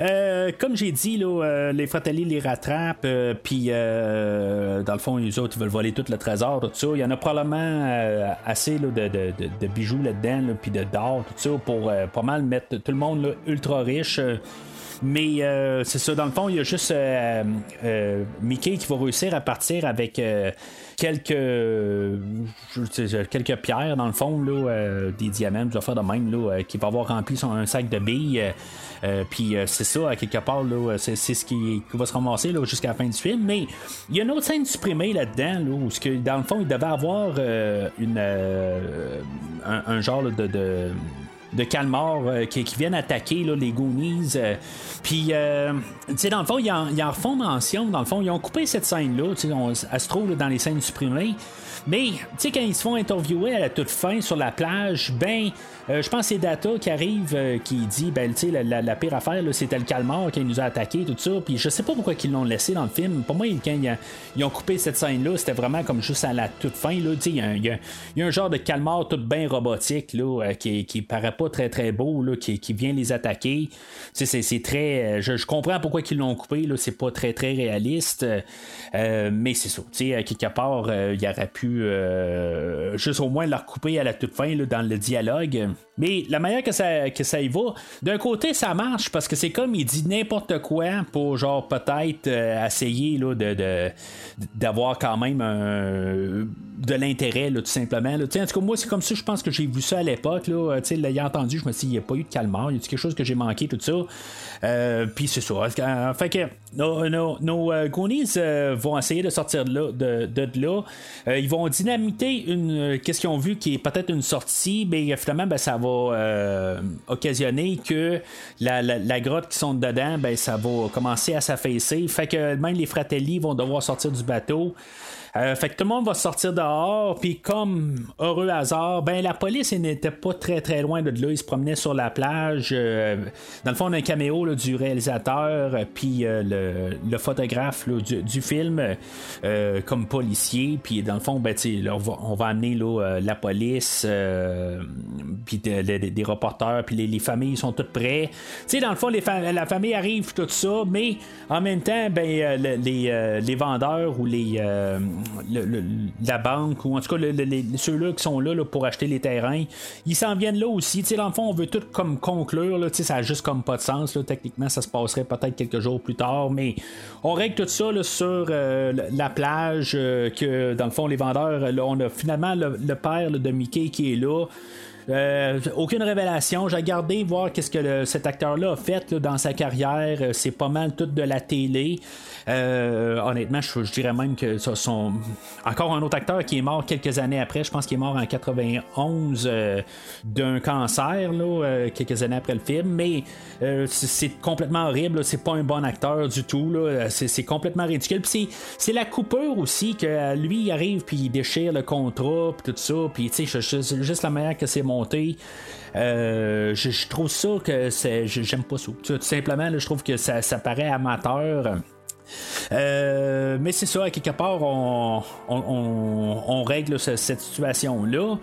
euh, comme j'ai dit, là, euh, les Fratelli les rattrapent, euh, puis dans le fond, les autres ils veulent voler tout le trésor, tout ça. Il y en a probablement assez de, de, bijoux là-dedans, puis de d'or, tout ça, pour pas mal mettre tout le monde ultra riche. Mais c'est ça, dans le fond, il y a juste Mickey qui va réussir à partir avec quelques quelques pierres dans le fond là, des diamants, des affaires de même là, qui va avoir rempli son un sac de billes. Euh, puis euh, c'est ça, quelque part, là, c'est, ce qui, va se ramasser là, jusqu'à la fin du film. Mais il y a une autre scène supprimée là-dedans, là, où que, dans le fond, il devait avoir euh, une, un, genre de, de de calmar qui, viennent attaquer là, les Goonies. Puis, tu sais, dans le fond, ils en, ils en, refont mention. Dans le fond, ils ont coupé cette scène-là. Elle se trouve dans les scènes supprimées. Mais, tu sais, quand ils se font interviewer à la toute fin sur la plage, ben, euh, je pense que c'est Data qui arrive, euh, qui dit, ben, tu sais, la, pire affaire, c'était le calmar qui nous a attaqué, tout ça. Puis je sais pas pourquoi ils l'ont laissé dans le film. Pour moi, quand ils, ont coupé cette scène-là, c'était vraiment comme juste à la toute fin. Tu sais, il y, a un genre de calmar tout bien robotique, là, euh, qui, qui paraît pas très très beau, là, qui, vient les attaquer. Tu sais, c'est très. Je, comprends pourquoi ils l'ont coupé, là. C'est pas très très réaliste. mais c'est ça. Tu sais, quelque part, il aurait pu juste au moins leur couper à la toute fin, dans le dialogue. Mais la manière que ça, que ça y va, d'un côté, ça marche parce que c'est comme il dit n'importe quoi pour, genre, peut-être euh, essayer là, de, d'avoir quand même de l'intérêt, tout simplement. Là. En tout cas, moi, c'est comme ça, je pense que j'ai vu ça à l'époque. Là, l'ayant entendu, je me suis dit, il n'y a pas eu de calmar, il y a quelque chose que j'ai manqué, tout ça? Euh, puis c'est ça. Fait que nos, nos, nos euh, vont essayer de sortir de là. De, de, là. ils vont dynamiter une. Qu'est-ce qu'ils ont vu qui est peut-être une sortie, mais finalement, ben, ça va euh, occasionner que la, grotte qui sont dedans, ben, ça va commencer à s'affaisser. Fait que même les Fratelli vont devoir sortir du bateau. Euh, fait que tout le monde va sortir dehors, puis comme heureux hasard, ben la police n'était pas très très loin de là, ils se promenaient sur la plage. Euh, dans le fond, on a un caméo du réalisateur, euh, puis le, photographe du, film comme policier, puis dans le fond, ben, on, va, amener la police, puis des reporters, puis les, familles sont toutes prêts. sais dans le fond, la famille arrive, tout ça, mais en même temps, ben, les, les vendeurs ou les la banque, ou en tout cas ceux-là qui sont là, pour acheter les terrains, ils s'en viennent là aussi. sais dans le fond, on veut tout comme conclure, là, ça a juste comme pas de sens. Là, techniquement, ça se passerait peut-être quelques jours plus tard, mais on règle tout ça sur euh, la plage, euh, que dans le fond, les vendeurs, là, on a finalement le, père de Mickey qui est là. Euh, aucune révélation. J'ai regardé voir qu'est-ce que cet acteur-là a fait dans sa carrière. C'est pas mal tout de la télé. Euh, honnêtement, je, dirais même que ça sont encore un autre acteur qui est mort quelques années après. Je pense qu'il est mort en 91 euh, d'un cancer, là, euh, quelques années après le film. Mais c'est complètement horrible. C'est pas un bon acteur du tout. C'est complètement ridicule. Puis c'est la coupure aussi que lui il arrive puis il déchire le contrat puis tout ça. Puis tu sais, juste la manière que c'est monté. je, trouve ça que c'est j'aime pas ça. Tout simplement, je trouve que ça, paraît amateur. Euh, mais c'est ça, quelque part, on, règle cette situation-là.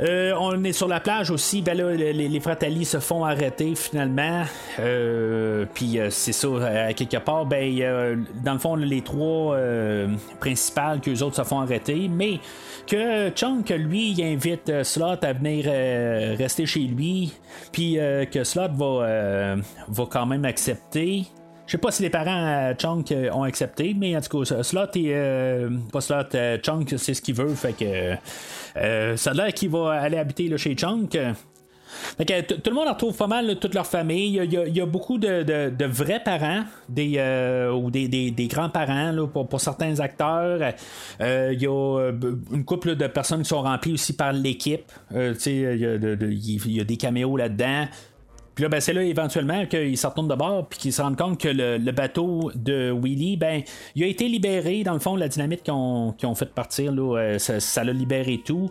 Euh, on est sur la plage aussi. Ben là, les, les Fratelli se font arrêter finalement. Euh, Puis euh, c'est ça, quelque part, ben, dans le fond, les trois principales qu'eux autres se font arrêter. Mais que Chunk, lui, il invite Slot à venir rester chez lui. Puis que Slot va, va quand même accepter. Je sais pas si les parents euh, Chunk euh, ont accepté, mais en tout cas, Slot et. euh, pas Slot, euh, Chunk, c'est ce qu'il veut. Fait que. ça a l'air qu'il va aller habiter là, chez Chunk. Fait que tout le monde en retrouve pas mal, toute leur famille. Il y a, beaucoup de, vrais parents des, ou des, grands-parents pour, certains acteurs. Il y a une couple de personnes qui sont remplies aussi par l'équipe. Il y a des caméos là-dedans. Puis là, ben, c'est là éventuellement qu'ils se retournent de bord puis qu'ils se rendent compte que le, le bateau de Willy, ben, il a été libéré. Dans le fond, la dynamite qu'ils ont, qu'ils ont fait partir, là, euh, ça l'a libéré tout.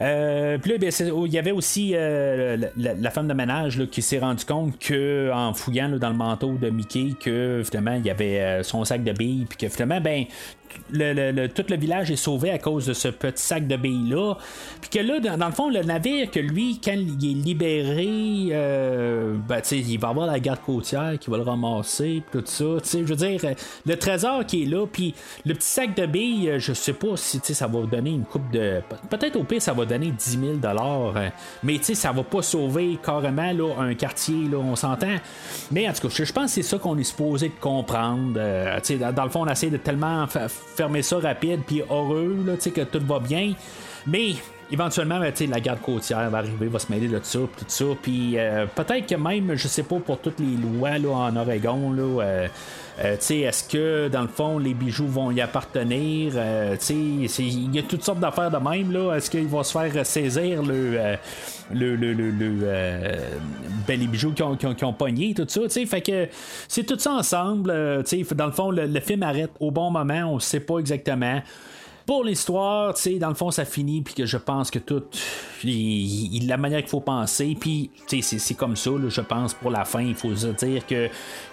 Euh, puis là, ben, c'est- il y avait aussi euh, la, femme de ménage qui s'est rendu compte que en fouillant dans le manteau de Mickey, que finalement il y avait euh, son sac de billes, puis que finalement, ben, le, tout le village est sauvé à cause de ce petit sac de billes là. Puis que là, dans, le fond, le navire, que lui, quand il est libéré, euh, ben, il va avoir la garde côtière qui va le ramasser, tout ça. Je veux dire, le trésor qui est là, puis le petit sac de billes, je sais pas si ça va donner une coupe de. Peut-être au pire, ça va donner 10 000 euh, mais tu sais, ça va pas sauver carrément là, un quartier, là, on s'entend. Mais en tout cas, je, pense que c'est ça qu'on est supposé de comprendre. euh, dans, le fond, on essaie de tellement fermer ça rapide puis heureux, là, que tout va bien. Mais éventuellement, ben, la garde côtière va arriver, va se mêler de ça, tout ça. Puis euh, peut-être que même, je sais pas, pour toutes les lois là, en Oregon, là, euh, est-ce que dans le fond les bijoux vont y appartenir? Euh, il y a toutes sortes d'affaires de même. là. Est-ce qu'il va se faire saisir le, euh, le, le, le- le, euh, ben, les bijoux qui ont, qui pogné, tout ça? Fait que c'est tout ça ensemble. euh, dans le fond, le, le film arrête au bon moment, on sait pas exactement. Pour l'histoire, tu sais, dans le fond, ça finit, puis que je pense que tout, la manière qu'il faut penser, puis, tu sais, c'est- comme ça, là, je pense, pour la fin, il faut se dire que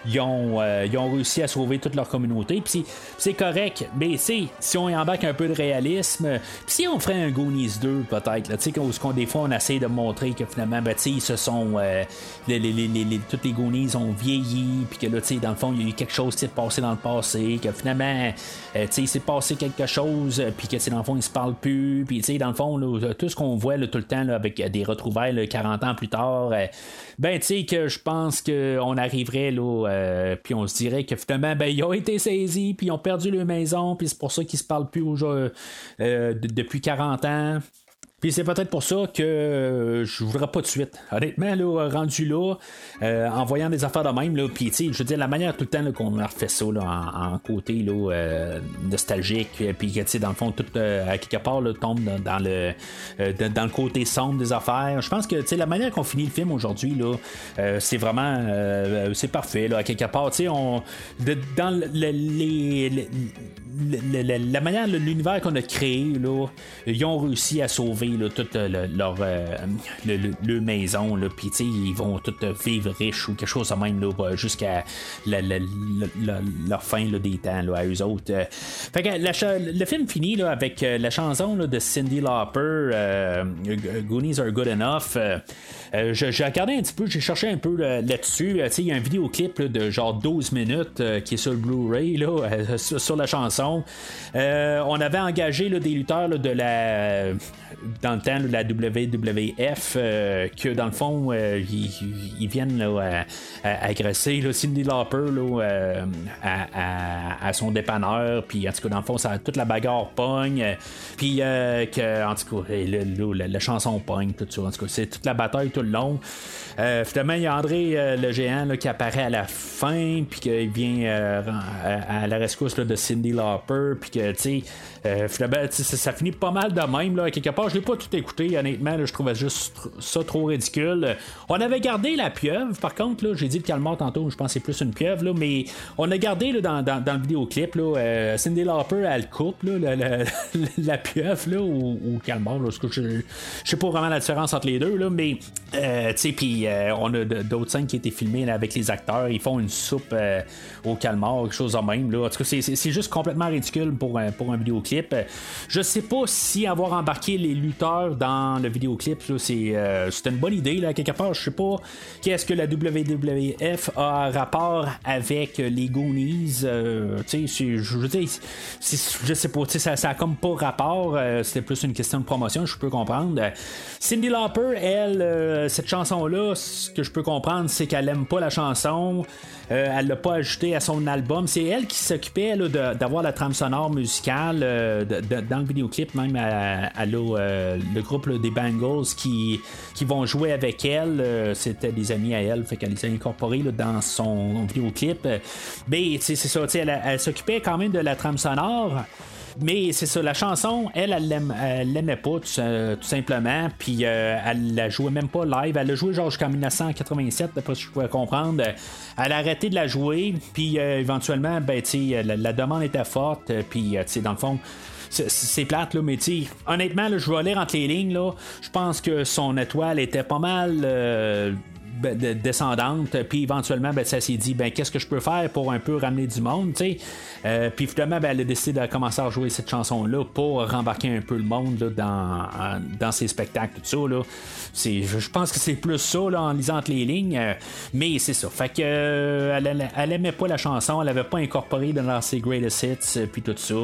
ils ont, euh, ont réussi à sauver toute leur communauté, puis c'est- correct, mais, si on embarque un peu de réalisme, puis si on ferait un Goonies 2, peut-être, tu sais, des fois, on essaie de montrer que finalement, ben, ils se sont, euh, les, toutes les Goonies ont vieilli, puis que là, tu sais, dans le fond, il y a eu quelque chose qui s'est passé dans le passé, que finalement, euh, tu sais, il s'est passé quelque chose, puis que, dans le fond, ils se parlent plus, puis, tu sais, dans le fond, là, tout ce qu'on voit tout le temps avec euh, des retrouvailles là, 40 ans plus tard, euh, ben, tu sais, que je pense qu'on arriverait, là, euh, puis on se dirait que finalement, ben, ils ont été saisis, puis ils ont perdu leur maison, puis c'est pour ça qu'ils se parlent plus aujourd'hui, euh, de- depuis 40 ans. Puis c'est peut-être pour ça que euh, je voudrais pas de suite. Honnêtement, là, rendu là, euh, en voyant des affaires de même, là, puis je veux dire, la manière tout le temps qu'on a refait ça là, en, côté là, euh, nostalgique, euh, puis que tu sais, dans le fond, tout euh, à quelque part là, tombe dans, le dans, le côté sombre des affaires. Je pense que tu sais, la manière qu'on finit le film aujourd'hui, là, c'est vraiment c'est parfait. Là, à quelque part, tu sais, on de- dans le- le- les, les- la manière, l'univers qu'on a créé, là, ils ont réussi à sauver là, toute euh, le- leur, euh, le- maison. Là, puis, ils vont tous euh, vivre riches ou quelque chose de même bah, jusqu'à leur fin des temps à eux autres. Euh, Fait que le film finit avec euh, la chanson de Cindy Lauper, euh, Goonies Are Good Enough. Euh, euh, j'ai regardé un petit peu, j'ai cherché un peu là- là-dessus. Euh, Il y a un vidéoclip de genre 12 minutes euh, qui est sur le Blu-ray euh, sur la chanson. Euh, on avait engagé là, des lutteurs de la dans le temps de la WWF euh, que dans le fond euh, ils, viennent agresser Cindy Lauper euh, à, son dépanneur. Puis en tout cas dans le fond ça toute la bagarre pogne. Puis que en tout cas le- chanson pogne tout ça. En tout cas c'est toute la bataille tout le long. Finalement il y a André le géant qui apparaît à la fin puis qu'il vient à, la rescousse de Cindy Lauper puis que tu sais ça, ça finit pas mal de même quelque part je l'ai pas tout écouté honnêtement je trouvais juste ça trop ridicule. On avait gardé la pieuvre par contre là j'ai dit le calmar tantôt je c'est plus une pieuvre là mais on a gardé dans, dans, le vidéoclip là, euh, Cindy Lauper elle coupe là, la, la, [LAUGHS] la pieuvre là, ou, ou calmar là, je, je sais pas vraiment la différence entre les deux là, mais euh, puis euh, on a d'autres scènes qui étaient filmées là, avec les acteurs ils font une soupe euh, au calmar quelque chose de même là. en tout cas c'est, juste complètement ridicule pour un, pour un vidéoclip Euh, je sais pas si avoir embarqué les lutteurs dans le vidéoclip. euh, c'est une bonne idée, là, quelque part. Je sais pas qu'est-ce que la WWF a rapport avec les Goonies. euh, je veux je sais pas, ça, ça a comme pas rapport. C'était plus une question de promotion, je peux comprendre. Cindy Lauper, elle, euh, cette chanson-là, ce que je peux comprendre, c'est qu'elle aime pas la chanson. Euh, elle l'a pas ajoutée à son album. C'est elle qui s'occupait d'avoir la trame sonore musicale euh, dans le vidéoclip. Même a euh, le groupe des Bangles qui, qui vont jouer avec elle. C'était des amis à elle, fait qu'elle les a incorporés dans son vidéoclip. Mais c'est ça, elle, elle s'occupait quand même de la trame sonore. Mais c'est ça, la chanson, elle, elle l'aimait pas, tout, simplement. Puis euh, elle la jouait même pas live. Elle l'a joué genre jusqu'en 1987, d'après ce que je pouvais comprendre. Elle a arrêté de la jouer. Puis euh, éventuellement, ben, tu sais, la, la demande était forte. Puis, euh, dans le fond. c'est- plate, là, mais honnêtement, là, je vais lire entre les lignes, là. Je pense que son étoile était pas mal euh, de- descendante, puis éventuellement, ben, ça s'est dit, ben, qu'est-ce que je peux faire pour un peu ramener du monde, tu sais? Euh, puis finalement, ben, elle a décidé de commencer à jouer cette chanson-là pour rembarquer un peu le monde là, dans, dans ses spectacles, tout ça, là. C'est, je pense que c'est plus ça, là, en lisant les lignes, euh, mais c'est ça. Fait que, euh, elle, elle, elle aimait pas la chanson, elle avait pas incorporé dans ses greatest hits, euh, puis tout ça.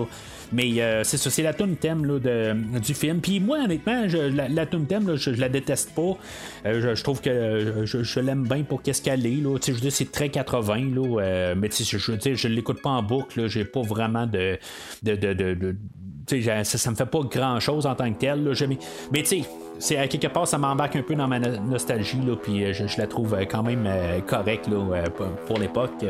Mais euh, c'est ça, c'est la tune thème là, de, du film. Puis moi, honnêtement, la, la tune thème, là, je, la déteste pas. Euh, je, trouve que euh, je, l'aime bien pour qu'est-ce qu'elle est. Là. Je dire, c'est très 80, là, mais je, je, l'écoute pas en boucle. J'ai pas vraiment de. de, de, de, ça, ça me fait pas grand chose en tant que tel. là. Mais tu sais, à quelque part, ça m'embarque un peu dans ma no- nostalgie, là, puis je, la trouve quand même correcte pour l'époque.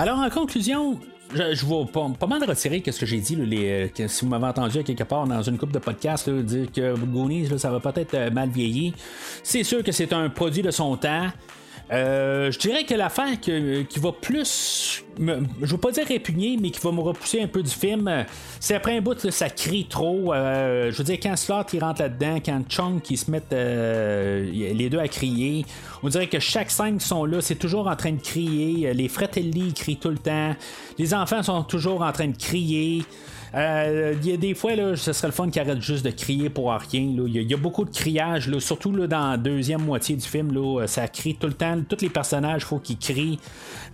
Alors, en conclusion, je, je vais pas, mal retirer ce que j'ai dit. euh, que si vous m'avez entendu quelque part dans une coupe de podcast dire que Goonies, là, ça va peut-être euh, mal vieillir. C'est sûr que c'est un produit de son temps. Euh, je dirais que l'affaire que- qui va plus, me- je veux pas dire répugner, mais qui va me repousser un peu du film, euh, c'est après un bout, là, ça crie trop. Euh, je veux dire, quand Slot qui rentre là-dedans, quand Chung qui se euh, les deux à crier, on dirait que chaque scène qui sont là, c'est toujours en train de crier. Les Fratelli crient tout le temps. Les enfants sont toujours en train de crier. Euh, Il y a des fois, là, ce serait le fun qu'ils arrêtent juste de crier pour rien. Il y, a- beaucoup de criage, là, surtout là, dans la deuxième moitié du film. Là, ça crie tout le temps. Tous les personnages, faut qu'ils crient.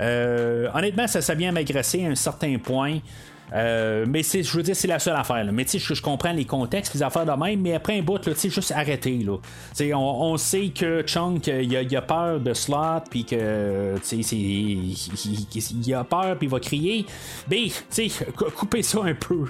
Euh, honnêtement, ça, ça vient m'agresser à un certain point. Euh, mais je veux dire, c'est la seule affaire. Mais tu sais, je, comprends les contextes, les affaires de même, mais après un bout, tu sais, juste arrêter. Là. On, sait que Chunk, euh, il a, peur de Slot, puis que, tu sais, il, a peur, puis il va crier. Mais, tu sais, cou- coupez ça un peu.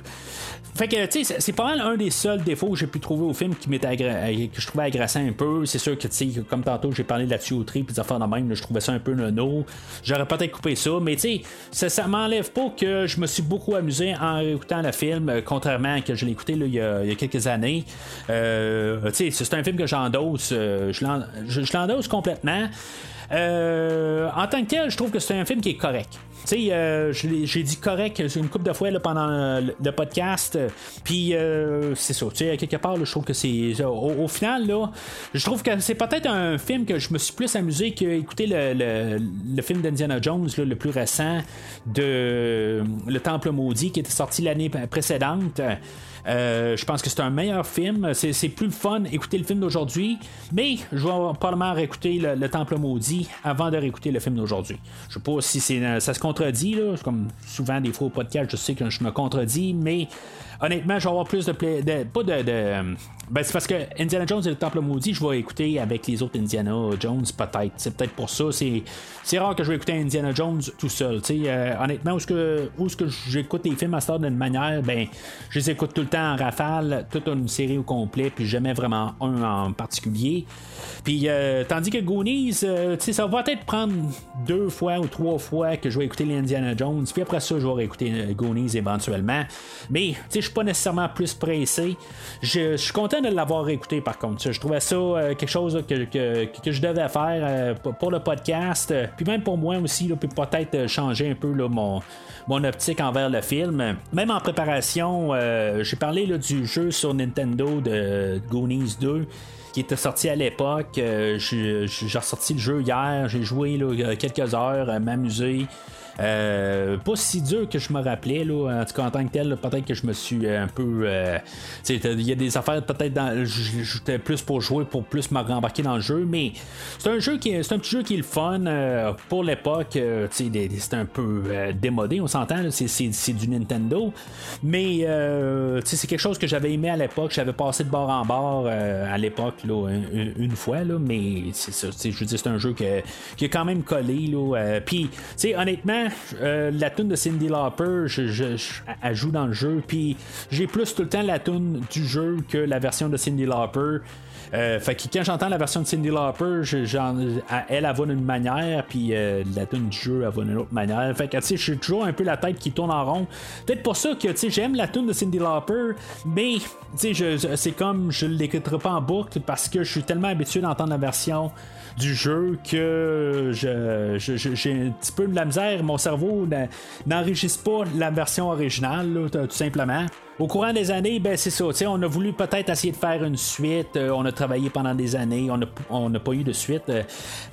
Fait que, tu sais, c'est- pas mal un des seuls défauts que j'ai pu trouver au film qui m'était euh, que je trouvais agressant un peu. C'est sûr que, tu sais, comme tantôt, j'ai parlé de la tuyauterie puis des affaires de même, je trouvais ça un peu nono. J'aurais peut-être coupé ça, mais tu sais, ça, ça m'enlève pas que je me suis beaucoup amusé en écoutant le film, euh, contrairement à que je l'ai écouté il, y a, quelques années. Euh, c'est un film que j'endosse, euh, je l'endosse complètement. Euh, en tant que tel, je trouve que c'est un film qui est correct. Tu sais, euh, j'ai dit correct une couple de fois pendant le, podcast. Puis euh, c'est ça. Tu sais, quelque part, je trouve que c'est. Au, final, là, je trouve que c'est peut-être un film que je me suis plus amusé qu'écouter le, le, film d'Indiana Jones, le plus récent, de Le Temple Maudit, qui était sorti l'année précédente. Euh, je pense que c'est un meilleur film. C'est, plus fun écouter le film d'aujourd'hui, mais je vais probablement réécouter le, le Temple Maudit avant de réécouter le film d'aujourd'hui. Je sais pas si ça se contredit, là. comme souvent des fois au podcast, je sais que je me contredis, mais honnêtement, je vais avoir plus de, pla- de- pas de, de- ben, c'est parce que Indiana Jones et le Temple Maudit, je vais écouter avec les autres Indiana Jones, peut-être. C'est peut-être pour ça. C'est, c'est rare que je vais écouter Indiana Jones tout seul. Euh, honnêtement, où est-ce que, où est-ce que j'écoute les films à ce d'une manière, ben, je les écoute tout le temps en rafale, toute une série au complet, puis jamais vraiment un en particulier. Puis, euh, tandis que Goonies, euh, ça va peut-être prendre deux fois ou trois fois que je vais écouter les Indiana Jones, puis après ça, je vais réécouter euh, Goonies éventuellement. Mais, je suis pas nécessairement plus pressé. Je, suis content de l'avoir écouté par contre. Je trouvais ça euh, quelque chose que, que, que je devais faire euh, pour- le podcast, euh, puis même pour moi aussi, peut-être changer un peu mon, mon optique envers le film. Même en préparation, j'ai parlé du jeu sur Nintendo de Goonies 2 qui était sorti à l'époque. j'ai ressorti le jeu hier, j'ai joué quelques heures, m'amuser. Euh, pas si dur que je me rappelais, là, en tout cas en tant que tel, peut-être que je me suis un peu. Euh, il y a des affaires, peut-être dans. J'étais plus pour jouer, pour plus me rembarquer dans le jeu, mais c'est un jeu qui c'est un petit jeu qui est le fun euh, pour l'époque. c'est un peu démodé, on s'entend, c'est du Nintendo, mais c'est quelque chose que j'avais aimé à l'époque, j'avais passé de bord en bord à l'époque une, fois, là, mais c'est je veux dire, c'est un jeu que, qui est quand même collé. Puis, honnêtement, euh, la tune de Cindy Lauper, elle joue dans le jeu, puis j'ai plus tout le temps la tune du jeu que la version de Cindy Lauper. Euh, fait que quand j'entends la version de Cindy Lauper, elle, elle va d'une manière, puis euh, la tune du jeu, elle va d'une autre manière. Fait que, tu sais, j'ai toujours un peu la tête qui tourne en rond. Peut-être pour ça que, tu sais, j'aime la tune de Cindy Lauper, mais, tu sais, c'est comme je l'écouterai pas en boucle parce que je suis tellement habitué d'entendre la version du jeu que je, j'ai un petit peu de la misère. Mon cerveau n'enregistre pas la version originale, tout simplement. Au courant des années, ben c'est ça. On a voulu peut-être essayer de faire une suite. Euh, on a travaillé pendant des années. On n'a pas eu de suite. Euh,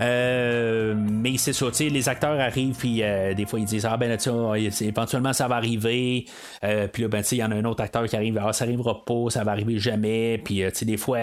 euh, mais c'est ça. Les acteurs arrivent puis des fois ils disent ah ben là, éventuellement ça va arriver. puis là ben il y en a un autre acteur qui arrive. Ah ça arrivera pas, ça va arriver jamais. Puis des fois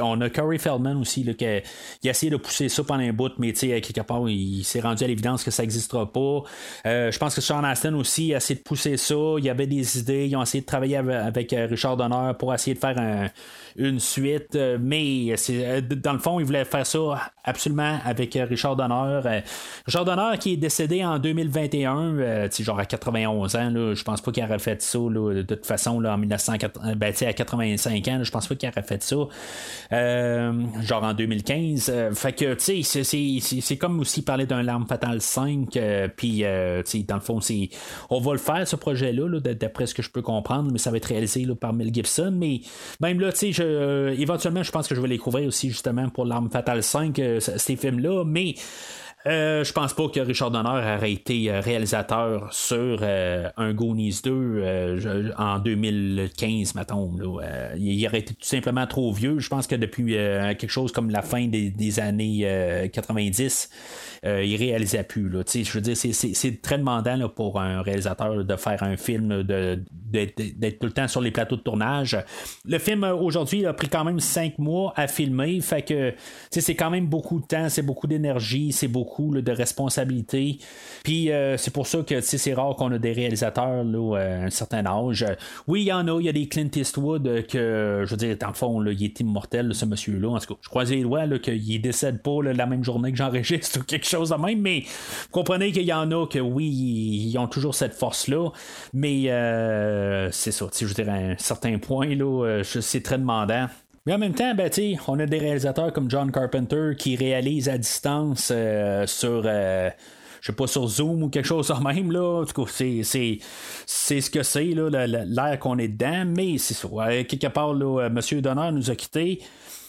on a Corey Feldman aussi qui, a essayé de pousser ça pendant un bout, mais quelque part il s'est rendu à l'évidence que ça n'existera pas. je pense que Sean Astin aussi a essayé de pousser ça. Il y avait des idées. Ils ont essayé de travailler avec euh, Richard Donner pour essayer de faire un, une suite, euh, mais euh, dans le fond, il voulait faire ça absolument avec Richard Donner. Richard Donner qui est décédé en 2021, genre à 91 ans, là, je pense pas qu'il aurait fait ça de toute façon là, en 1980, ben, à 85 ans, je pense pas qu'il aurait fait ça. genre en 2015. fait que tu sais, c'est, comme aussi parler d'un Larme Fatale 5, puis dans le fond, on va le faire ce projet-là, d'après ce que je peux comprendre, mais ça va être réalisé par Mel Gibson. Mais même là, tu sais, euh, éventuellement, je pense que je vais les couvrir aussi justement pour l'arme fatale 5, euh, ces films-là, mais euh, je pense pas que Richard Donner aurait été réalisateur sur un Goonies 2 en 2015, mettons. il aurait été tout simplement trop vieux. Je pense que depuis quelque chose comme la fin des, années 90, euh, il réalisait plus. Là. Je veux dire, c'est très demandant pour un réalisateur de faire un film, d'être tout le temps sur les plateaux de tournage. Le film euh, aujourd'hui a pris quand même cinq mois à filmer, fait que c'est quand même beaucoup de temps, c'est beaucoup d'énergie, c'est beaucoup de responsabilité. Puis euh, c'est pour ça que c'est rare qu'on a des réalisateurs là, à un certain âge. Oui, il y en a, il y a des Clint Eastwood que, je veux dire, dans le fond, il est immortel, ce monsieur-là. En tout cas, je croise les doigts qu'il décède pas la même journée que j'enregistre [LAUGHS] ou quelque chose de même, mais vous comprenez qu'il y en a que oui, ils ont toujours cette force-là, mais euh, c'est ça, je dirais à un certain point, là, euh, c'est très demandant. Mais en même temps, ben, on a des réalisateurs comme John Carpenter qui réalisent à distance euh, sur je sais pas, sur Zoom ou quelque chose de même, là. En tout cas, c'est, c'est, ce que c'est, là, l'air qu'on est dedans, mais c'est ça. Quelque part, là, M. Donner nous a quittés.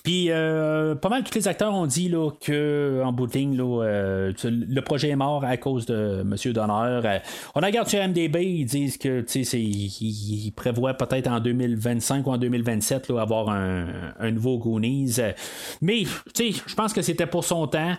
Puis euh, pas mal tous les acteurs ont dit là, que en bout euh, le projet est mort à cause de M. Donner. Euh, on regarde sur MDB, ils disent que ils, prévoient peut-être en 2025 ou en 2027 là, avoir un, un nouveau Goonies. Mais je pense que c'était pour son temps.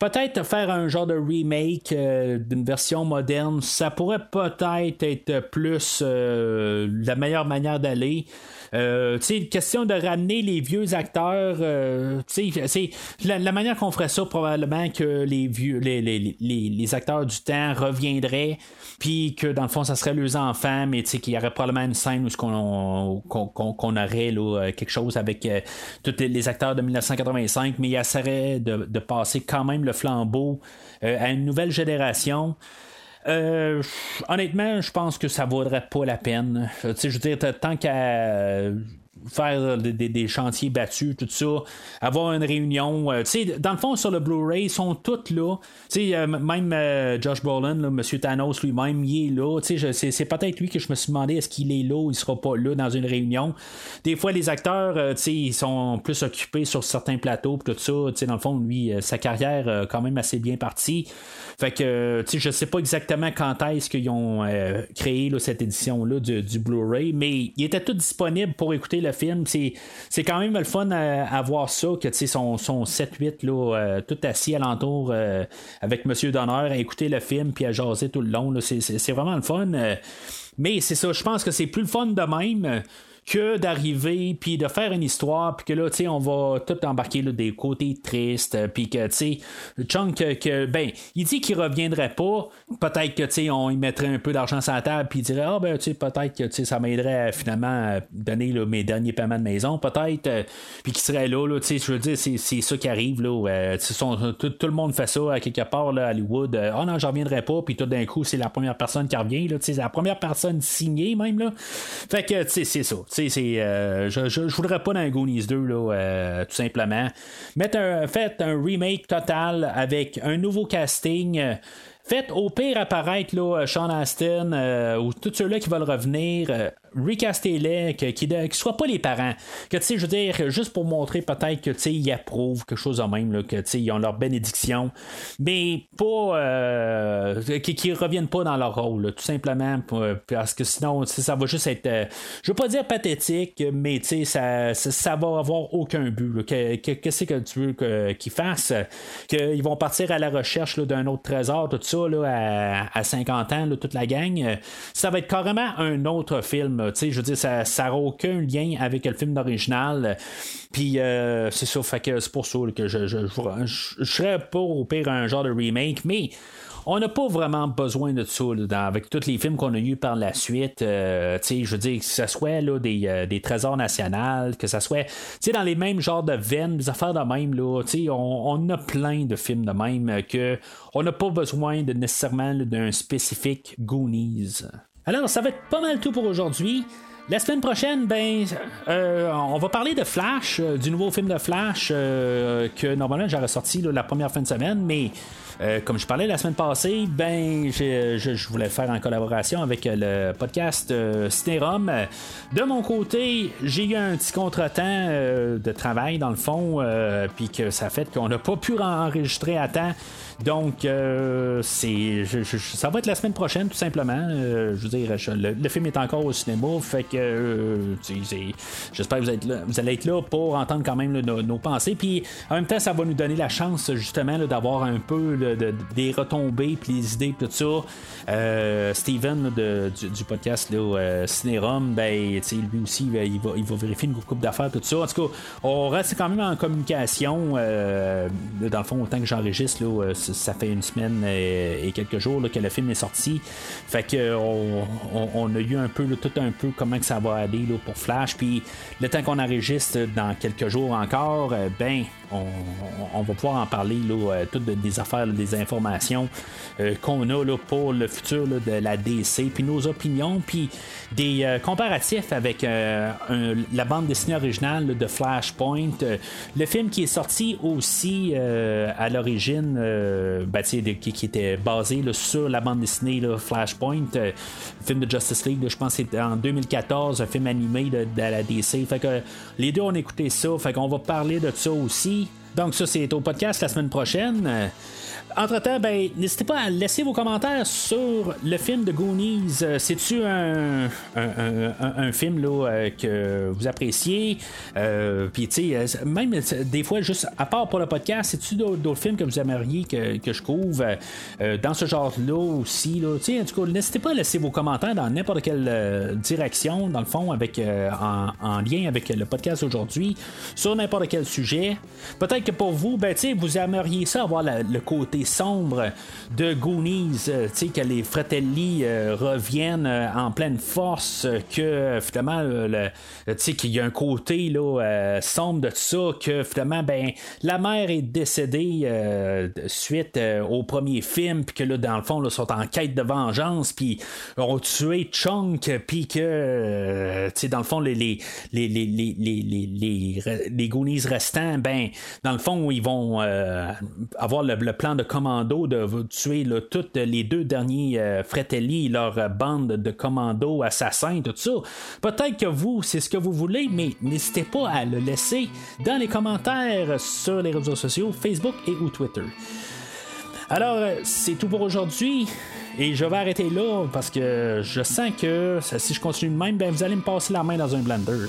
Peut-être faire un genre de remake d'une version moderne, ça pourrait peut-être être plus la meilleure manière d'aller. Euh, question de ramener les vieux acteurs, euh, c'est la, manière qu'on ferait ça, probablement que les vieux, les, les, les, acteurs du temps reviendraient, puis que dans le fond, ça serait leurs enfants, mais qu'il y aurait probablement une scène où qu'on aurait là, quelque chose avec euh, tous les acteurs de 1985, mais il essaierait de, de passer quand même le flambeau euh, à une nouvelle génération. Euh, honnêtement, je pense que ça vaudrait pas la peine. Tu sais, je veux dire, tant qu'à faire des, chantiers battus, tout ça, avoir une réunion. Euh, dans le fond, sur le Blu-ray, ils sont tous là. Euh, même euh, Josh Brolin, M. Thanos lui-même, il est là. C'est, peut-être lui que je me suis demandé est-ce qu'il est là ou il sera pas là dans une réunion. Des fois, les acteurs, ils sont plus occupés sur certains plateaux, tout ça. Dans le fond, lui, sa carrière quand même assez bien partie. Fait que, je sais pas exactement quand est-ce qu'ils ont créé cette édition-là du, du Blu-ray, mais il était tout disponible pour écouter le film. C'est, quand même le fun à, voir ça, que son, son 7-8 là, tout assis alentour avec Monsieur Donner, à écouter le film puis à jaser tout le long. C'est, c'est, vraiment le fun. mais c'est ça, je pense que c'est plus le fun de même que d'arriver puis de faire une histoire puis que là tu sais on va tout embarquer des côtés tristes puis que tu sais Chunk que ben il dit qu'il reviendrait pas. Peut-être que tu sais on y mettrait un peu d'argent sur la table puis il dirait ah ben tu sais peut-être que tu sais ça m'aiderait finalement à donner mes derniers paiements de maison peut-être euh, puis qu'il serait là, là tu sais je veux dire c'est, c'est ça qui arrive là euh, tout, le monde fait ça à quelque part là à Hollywood euh, oh non j'en reviendrai pas puis tout d'un coup c'est la première personne qui revient là tu sais la première personne signée même là. Fait que tu sais c'est ça c'est, euh, je, je, voudrais pas dans Goonies 2, là, euh, tout simplement. Faites un remake total avec un nouveau casting. Faites au pire apparaître là, Sean Astin ou tous ceux-là qui veulent revenir recastez-les, qu'ils ne soient pas les parents. Que tu sais, je veux dire, juste pour montrer peut-être que tu sais, ils approuvent quelque chose de même, là, que tu sais, ils ont leur bénédiction, mais pas euh, qu'ils ne reviennent pas dans leur rôle, tout simplement, parce que sinon, ça va juste être, euh, je veux pas dire pathétique, mais tu sais, ça, ça, va avoir aucun but. Qu'est-ce que, tu veux qu'ils fassent? Qu'ils vont partir à la recherche d'un autre trésor, tout ça, là, à, 50 ans, toute la gang. Ça va être carrément un autre film je veux dire, ça n'a aucun lien avec le film d'original. Puis euh, c'est ça, fait que c'est pour ça que je, je, je, serais pas au pire un genre de remake, mais on n'a pas vraiment besoin de ça avec tous les films qu'on a eu par la suite. Euh, je veux dire, que ce soit là, des, euh, des, trésors nationaux, que ce soit dans les mêmes genres de veines, des affaires de même. Là, on, on a plein de films de même que on n'a pas besoin de nécessairement d'un spécifique Goonies. Alors, ça va être pas mal tout pour aujourd'hui. La semaine prochaine, ben, euh, on va parler de Flash, euh, du nouveau film de Flash euh, que normalement j'aurais sorti la première fin de semaine, mais comme je parlais la semaine passée, ben, je, voulais faire en collaboration avec le podcast Cinérum. De mon côté, j'ai eu un petit contretemps de travail dans le fond, puis que ça fait qu'on n'a pas pu enregistrer à temps. Donc, euh, c'est, ça va être la semaine prochaine, tout simplement. Euh, je veux dire, le, film est encore au cinéma, fait que euh, j'espère que vous, allez être là pour entendre quand même nos, pensées. Puis, en même temps, ça va nous donner la chance, justement, d'avoir un peu des retombées, puis les idées, tout ça. Steven du, podcast là, Cinérum, ben, lui aussi, ben, il, va, vérifier une coupe d'affaires, tout ça. En tout cas, on reste quand même en communication. dans le fond, autant que j'enregistre, là, ça fait une semaine et, quelques jours que le film est sorti. Fait que on, a eu un peu tout un peu comment que ça va aller pour Flash. Puis le temps qu'on enregistre dans quelques jours encore, euh, ben on, va pouvoir en parler là, euh, toutes des affaires, des informations euh, qu'on a là, pour le futur de la DC, puis nos opinions, puis des comparatifs avec la bande dessinée originale de Flashpoint, le film qui est sorti aussi à l'origine euh, ben, qui, était basé sur la bande dessinée Flashpoint, euh, le film de Justice League, je pense que c'était en 2014, un film animé de, la DC. Fait que les deux ont écouté ça, fait qu'on va parler de ça aussi. Donc ça c'est au podcast la semaine prochaine. Entre-temps, ben, n'hésitez pas à laisser vos commentaires sur le film de Goonies. Euh, c'est-tu un, un, film là, euh, que vous appréciez? Euh, puis, tu sais, même des fois, juste à part pour le podcast, c'est-tu d'autres, films que vous aimeriez que, que je couvre dans ce genre-là aussi? Là? En tout cas, n'hésitez pas à laisser vos commentaires dans n'importe quelle direction, dans le fond, avec, en, lien avec le podcast aujourd'hui, sur n'importe quel sujet. Peut-être que pour vous, ben, vous aimeriez ça avoir le côté sombre de Goonies, euh, tu que les Fratelli euh, reviennent euh, en pleine force, que finalement, tu qu'il y a un côté là, sombre de tout ça, que finalement, ben, la mère est décédée suite au premier film, puis que là, dans le fond, là, sont en quête de vengeance, puis ont tué Chunk, puis que, tu sais, dans le fond, les, les, les, les, les, les, Goonies restants, ben, dans le fond, ils vont avoir le, le plan de commando de tuer toutes les deux derniers euh, Fratelli, leur bande de commando assassins, tout ça. Peut-être que vous, c'est ce que vous voulez, mais n'hésitez pas à le laisser dans les commentaires sur les réseaux sociaux, Facebook et ou Twitter. Alors, euh, c'est tout pour aujourd'hui. Et je vais arrêter là parce que je sens que si je continue de même, ben, vous allez me passer la main dans un blender.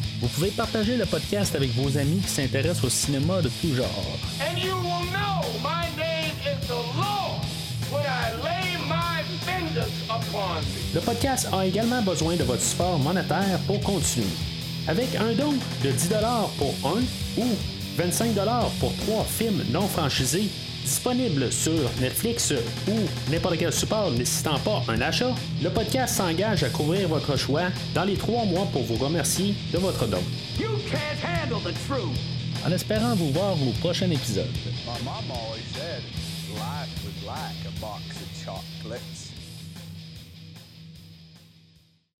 Vous pouvez partager le podcast avec vos amis qui s'intéressent au cinéma de tout genre. And you will know my name is the Lord when I lay my vengeance upon thee. Le podcast a également besoin de votre support monétaire pour continuer. Avec un don de 10$ pour un ou 25$ pour trois films non franchisés disponibles sur Netflix ou n'importe quel support nécessitant pas un achat, le podcast s'engage à couvrir votre choix dans les trois mois pour vous remercier de votre don. En espérant vous voir au prochain épisode.